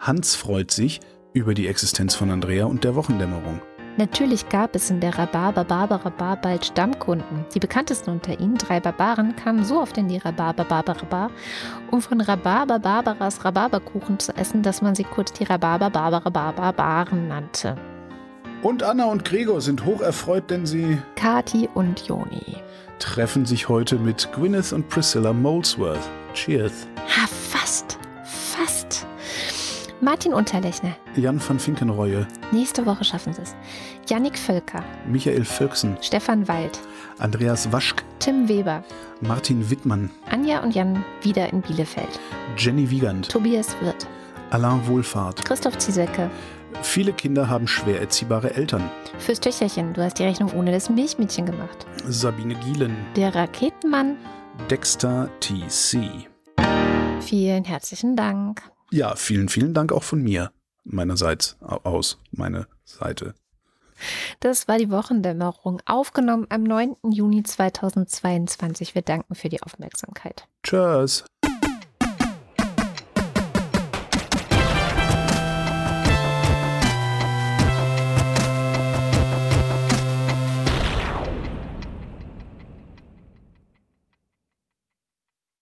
Hans freut sich über die Existenz von Andrea und der Wochendämmerung. Natürlich gab es in der Rhabarber Barbara Bar bald Stammkunden. Die bekanntesten unter ihnen, drei Barbaren, kamen so oft in die Rhabarber Barbara Bar, um von Rhabarber Barbaras Rhabarberkuchen zu essen, dass man sie kurz die Rhabarber Barbara Barbaren nannte. Und Anna und Gregor sind hoch erfreut, denn sie Kati und Joni treffen sich heute mit Gwyneth und Priscilla Molesworth. Cheers. Ha, fast. Fast. Martin Unterlechner. Jan van Finkenreue. Nächste Woche schaffen sie es. Jannik Völker. Michael Völksen. Stefan Wald. Andreas Waschk. Tim Weber. Martin Wittmann. Anja und Jan wieder in Bielefeld. Jenny Wiegand. Tobias Wirth. Alain Wohlfahrt. Christoph Ziesecke. Viele Kinder haben schwer erziehbare Eltern. Fürs Töchterchen, du hast die Rechnung ohne das Milchmädchen gemacht. Sabine Gielen. Der Raketenmann. Dexter TC. Vielen herzlichen Dank. Ja, vielen, vielen Dank auch von mir. Meinerseits aus, meine Seite. Das war die Wochendämmerung, aufgenommen am 9. Juni 2022. Wir danken für die Aufmerksamkeit. Tschüss.